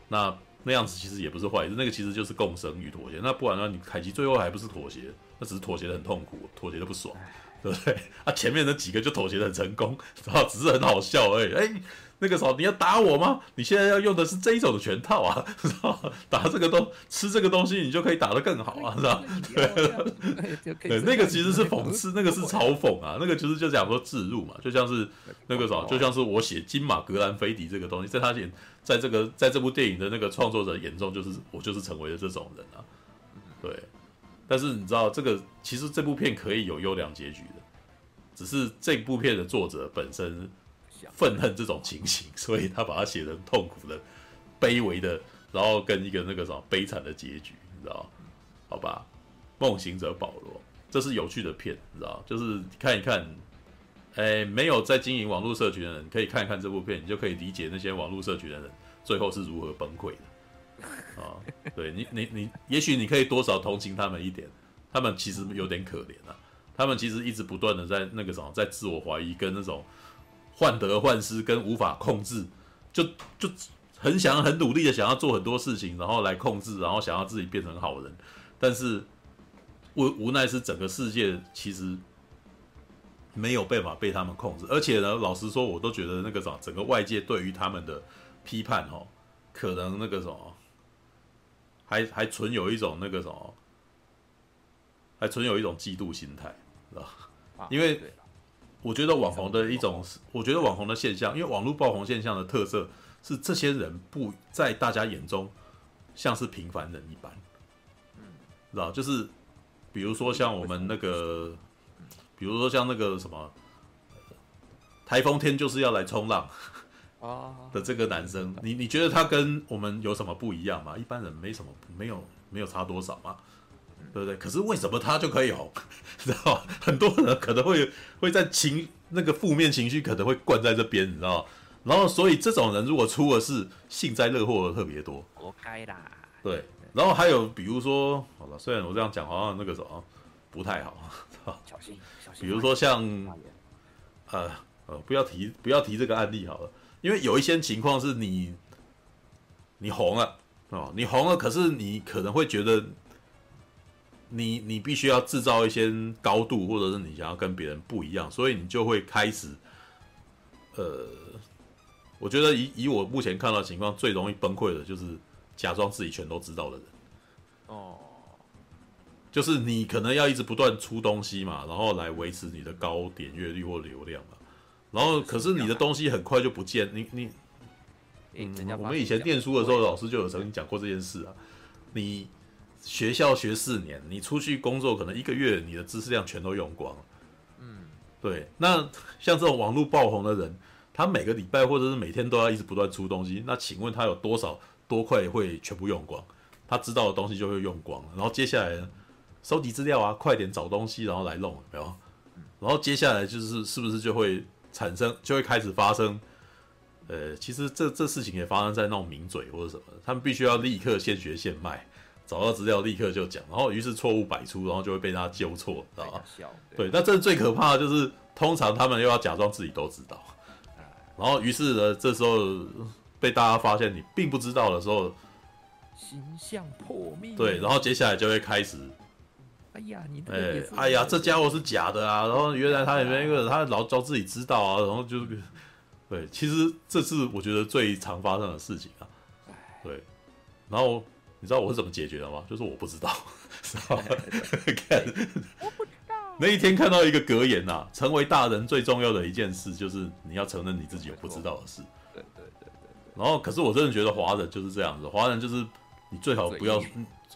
Speaker 1: 那那样子其实也不是坏事，那个其实就是共生与妥协。那不然的话，你凯奇最后还不是妥协，那只是妥协的很痛苦，妥协的不爽，对不对？啊，前面那几个就妥协的很成功，然后只是很好笑而已。哎、那个时候你要打我吗？你现在要用的是这一种的拳套啊，(laughs) 打这个东吃这个东西，你就可以打得更好啊，是吧？对，对，那个其实是讽刺，那个是嘲讽啊，那个其实就讲说自入嘛，就像是那个什么，就像是我写金马格兰菲迪这个东西，在他眼，在这个在这部电影的那个创作者眼中，就是我就是成为了这种人啊，对。但是你知道，这个其实这部片可以有优良结局的，只是这部片的作者本身。愤恨这种情形，(laughs) 所以他把它写成痛苦的、卑微的，然后跟一个那个什么悲惨的结局，你知道？好吧，《梦行者保罗》这是有趣的片，你知道？就是看一看，哎，没有在经营网络社群的人可以看一看这部片，你就可以理解那些网络社群的人最后是如何崩溃的。啊，对你，你，你，也许你可以多少同情他们一点，他们其实有点可怜啊，他们其实一直不断的在那个什么，在自我怀疑跟那种。患得患失跟无法控制，就就很想很努力的想要做很多事情，然后来控制，然后想要自己变成好人，但是无无奈是整个世界其实没有办法被他们控制，而且呢，老实说，我都觉得那个什么，整个外界对于他们的批判哦，可能那个什么，还还存有一种那个什么，还存有一种嫉妒心态，知道吧？因为。我觉得网红的一种，我觉得网红的现象，因为网络爆红现象的特色是这些人不在大家眼中像是平凡人一般，嗯，知道就是，比如说像我们那个，比如说像那个什么，台风天就是要来冲浪啊的这个男生，你你觉得他跟我们有什么不一样吗？一般人没什么，没有没有差多少吗？对不对？可是为什么他就可以红？(laughs) 知道吗？很多人可能会会在情那个负面情绪可能会灌在这边，你知道吗？然后所以这种人如果出的是幸灾乐祸的特别多，
Speaker 6: 活该啦。
Speaker 1: 对，然后还有比如说，好了，虽然我这样讲好像那个什么不太好，
Speaker 6: 小 (laughs) 心小心。
Speaker 1: 比如说像呃呃，不要提不要提这个案例好了，因为有一些情况是你你红了哦，你红了，可是你可能会觉得。你你必须要制造一些高度，或者是你想要跟别人不一样，所以你就会开始，呃，我觉得以以我目前看到的情况，最容易崩溃的就是假装自己全都知道的人。哦，就是你可能要一直不断出东西嘛，然后来维持你的高点阅率或流量嘛，然后可是你的东西很快就不见，你你，嗯，我们以前念书的时候，老师就有曾经讲过这件事啊，你。学校学四年，你出去工作可能一个月，你的知识量全都用光了。嗯，对。那像这种网络爆红的人，他每个礼拜或者是每天都要一直不断出东西，那请问他有多少多快会全部用光？他知道的东西就会用光了。然后接下来收集资料啊，快点找东西，然后来弄，有没有？然后接下来就是是不是就会产生，就会开始发生？呃，其实这这事情也发生在那种名嘴或者什么，他们必须要立刻现学现卖。找到资料立刻就讲，然后于是错误百出，然后就会被他纠错，知道吧？对，那这最可怕的就是，通常他们又要假装自己都知道，(laughs) 然后于是呢，这时候被大家发现你并不知道的时候，
Speaker 6: 形象破灭。
Speaker 1: 对，然后接下来就会开始，
Speaker 6: 哎呀，你
Speaker 1: 哎，哎呀，这家伙是假的啊！然后原来他里面一个他老装自己知道啊，然后就是，对，其实这是我觉得最常发生的事情啊，对，然后。你知道我是怎么解决的吗？就是我不知道，(laughs) 我不知道。那一天看到一个格言呐、啊，成为大人最重要的一件事，就是你要承认你自己有不知道的事。对对对对。然后，可是我真的觉得华人就是这样子，华人就是你最好不要，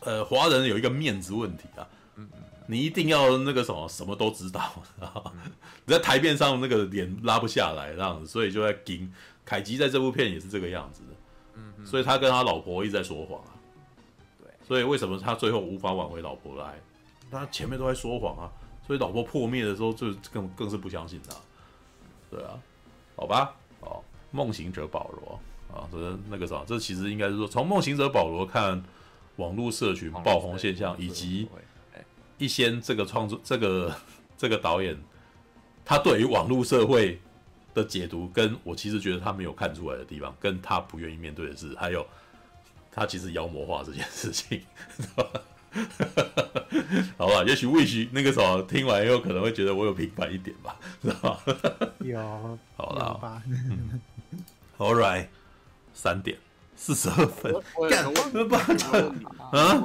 Speaker 1: 呃，华人有一个面子问题啊。嗯嗯。你一定要那个什么，什么都知道，然后你在台面上那个脸拉不下来，这样子，所以就在盯。凯吉在这部片也是这个样子的。嗯嗯。所以他跟他老婆一直在说谎啊。所以为什么他最后无法挽回老婆来？他前面都在说谎啊！所以老婆破灭的时候，就更更是不相信他。对啊，好吧，哦，梦行者保罗啊，这是那个啥，这其实应该是说，从梦行者保罗看网络社群爆红现象，以及一些这个创作这个这个导演，他对于网络社会的解读，跟我其实觉得他没有看出来的地方，跟他不愿意面对的事，还有他其实妖魔化这件事情，知道吧？好吧，也许 Wish 那个时候听完以后可能会觉得我有平凡一点吧，知道吧？
Speaker 2: 有，(laughs)
Speaker 1: 好了
Speaker 2: 吧
Speaker 1: ，All right，三点四十二分，干，
Speaker 8: 那不
Speaker 1: 啊，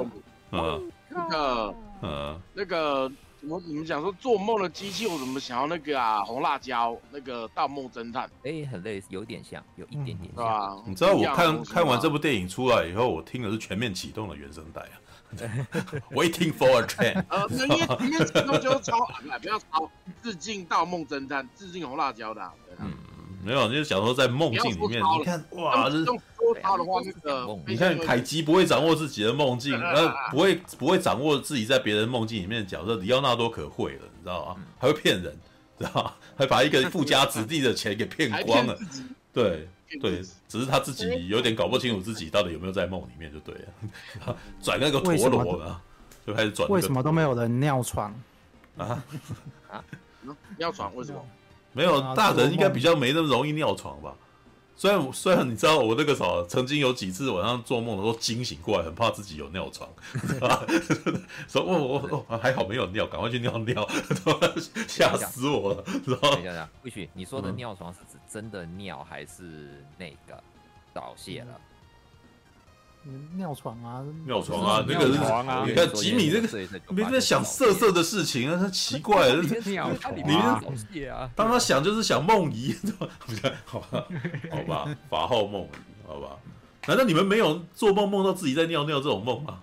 Speaker 1: 嗯，
Speaker 8: 那个，嗯，那个。我怎么讲说做梦的机器，我怎么想要那个啊？红辣椒那个《盗梦侦探》
Speaker 6: 哎，很类似，有点像，有一点点像。
Speaker 8: 啊，
Speaker 1: 你知道我看看完这部电影出来以后，我听的是全面启动的原声带啊。(laughs) Waiting for a train。
Speaker 8: 呃，因为里面启动就是抄，(laughs) 不要抄，致敬《盗梦侦探》，致敬红辣椒的。
Speaker 1: 嗯。没有，就是想说在梦境里面，你看哇，这
Speaker 8: 用说他的话，那个
Speaker 1: 你看凯基不会掌握自己的梦境，(laughs) 呃不会不会掌握自己在别人梦境里面的角色，里奥纳多可会了，你知道吗？还会骗人，知道吗？还把一个富家子弟的钱给骗光了，对对，只是他自己有点搞不清楚自己到底有没有在梦里面，就对了，转那个陀螺啊，就开始转。
Speaker 2: 为什么都没有人尿床
Speaker 8: 啊？啊？尿床为什么？
Speaker 1: 没有，大人应该比较没那么容易尿床吧？虽然虽然你知道我那个时候曾经有几次晚上做梦的时候惊醒过来，很怕自己有尿床，(laughs) 说哦哦哦，还好没有尿，赶快去尿尿，(laughs) 吓死我了。
Speaker 6: 等一下，不许你说的尿床是指真的尿，还是那个早泄了？
Speaker 2: 尿床啊，
Speaker 1: 尿床啊，那个是你看吉米这个，没在想色色的事情啊，他奇怪了，
Speaker 6: 尿床，
Speaker 1: 你们当他想就是想梦遗，(laughs) 好吧，好吧，(laughs) 法号梦遗，好吧，难道你们没有做梦梦到自己在尿尿这种梦吗？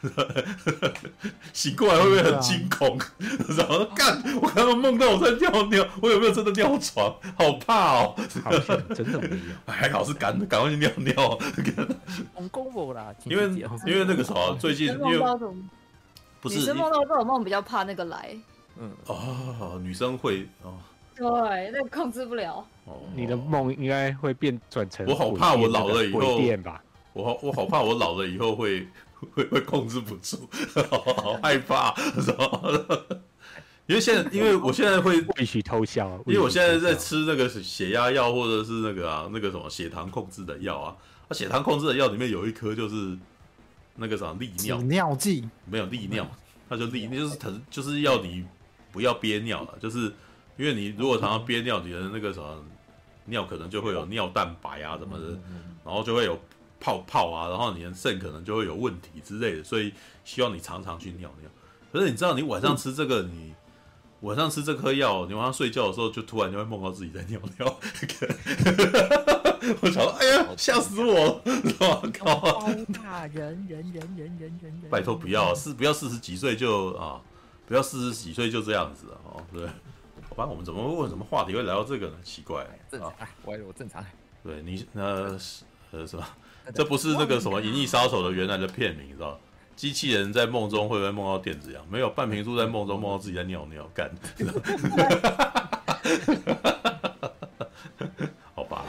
Speaker 1: (laughs) 醒过来会不会很惊恐？(laughs) 然后干，我刚刚梦到我在尿尿，我有没有真的尿床？好怕哦！
Speaker 4: 好像真的没有，(laughs)
Speaker 1: 还好是赶赶快去尿尿。
Speaker 6: 很恐怖啦，
Speaker 1: 因为因为那个时候最近因为不是
Speaker 9: 女生梦到这种梦比较怕那个来，
Speaker 1: 嗯哦，女生会哦，
Speaker 9: 对，那控制不了。
Speaker 4: 哦，你的梦应该会变转成
Speaker 1: 我好怕我老了以后
Speaker 4: 吧？
Speaker 1: 我好我好怕我老了以后会。会 (laughs) 会控制不住，好，好害怕，是吧？因为现在，因为我现在会
Speaker 4: 必须偷笑，
Speaker 1: 因为我现在在吃那个血压药，或者是那个啊，那个什么血糖控制的药啊。那血糖控制的药里面有一颗就是那个什么利尿
Speaker 2: 尿剂，
Speaker 1: 没有利尿，它就利，就是疼，就是要你不要憋尿了，就是因为你如果常常憋尿，你的那个什么尿可能就会有尿蛋白啊什么的，然后就会有。泡泡啊，然后你的肾可能就会有问题之类的，所以希望你常常去尿尿。可是你知道，你晚上吃这个，嗯、你晚上吃这颗药，你晚上睡觉的时候就突然就会梦到自己在尿尿。(laughs) 我想说，哎呀，吓死我了！我靠！
Speaker 6: 人人人人人人人
Speaker 1: 拜托不要四不要四十几岁就啊，不要四十几岁就这样子哦，对。好吧，我们怎么问什么话题会来到这个呢？奇怪，
Speaker 6: 正常，我我正常。
Speaker 1: 对你呃呃是吧？这不是那个什么《银翼杀手》的原来的片名，你知道？机器人在梦中会不会梦到电子羊？没有，半瓶醋在梦中梦到自己在尿尿，干。(laughs) 好吧。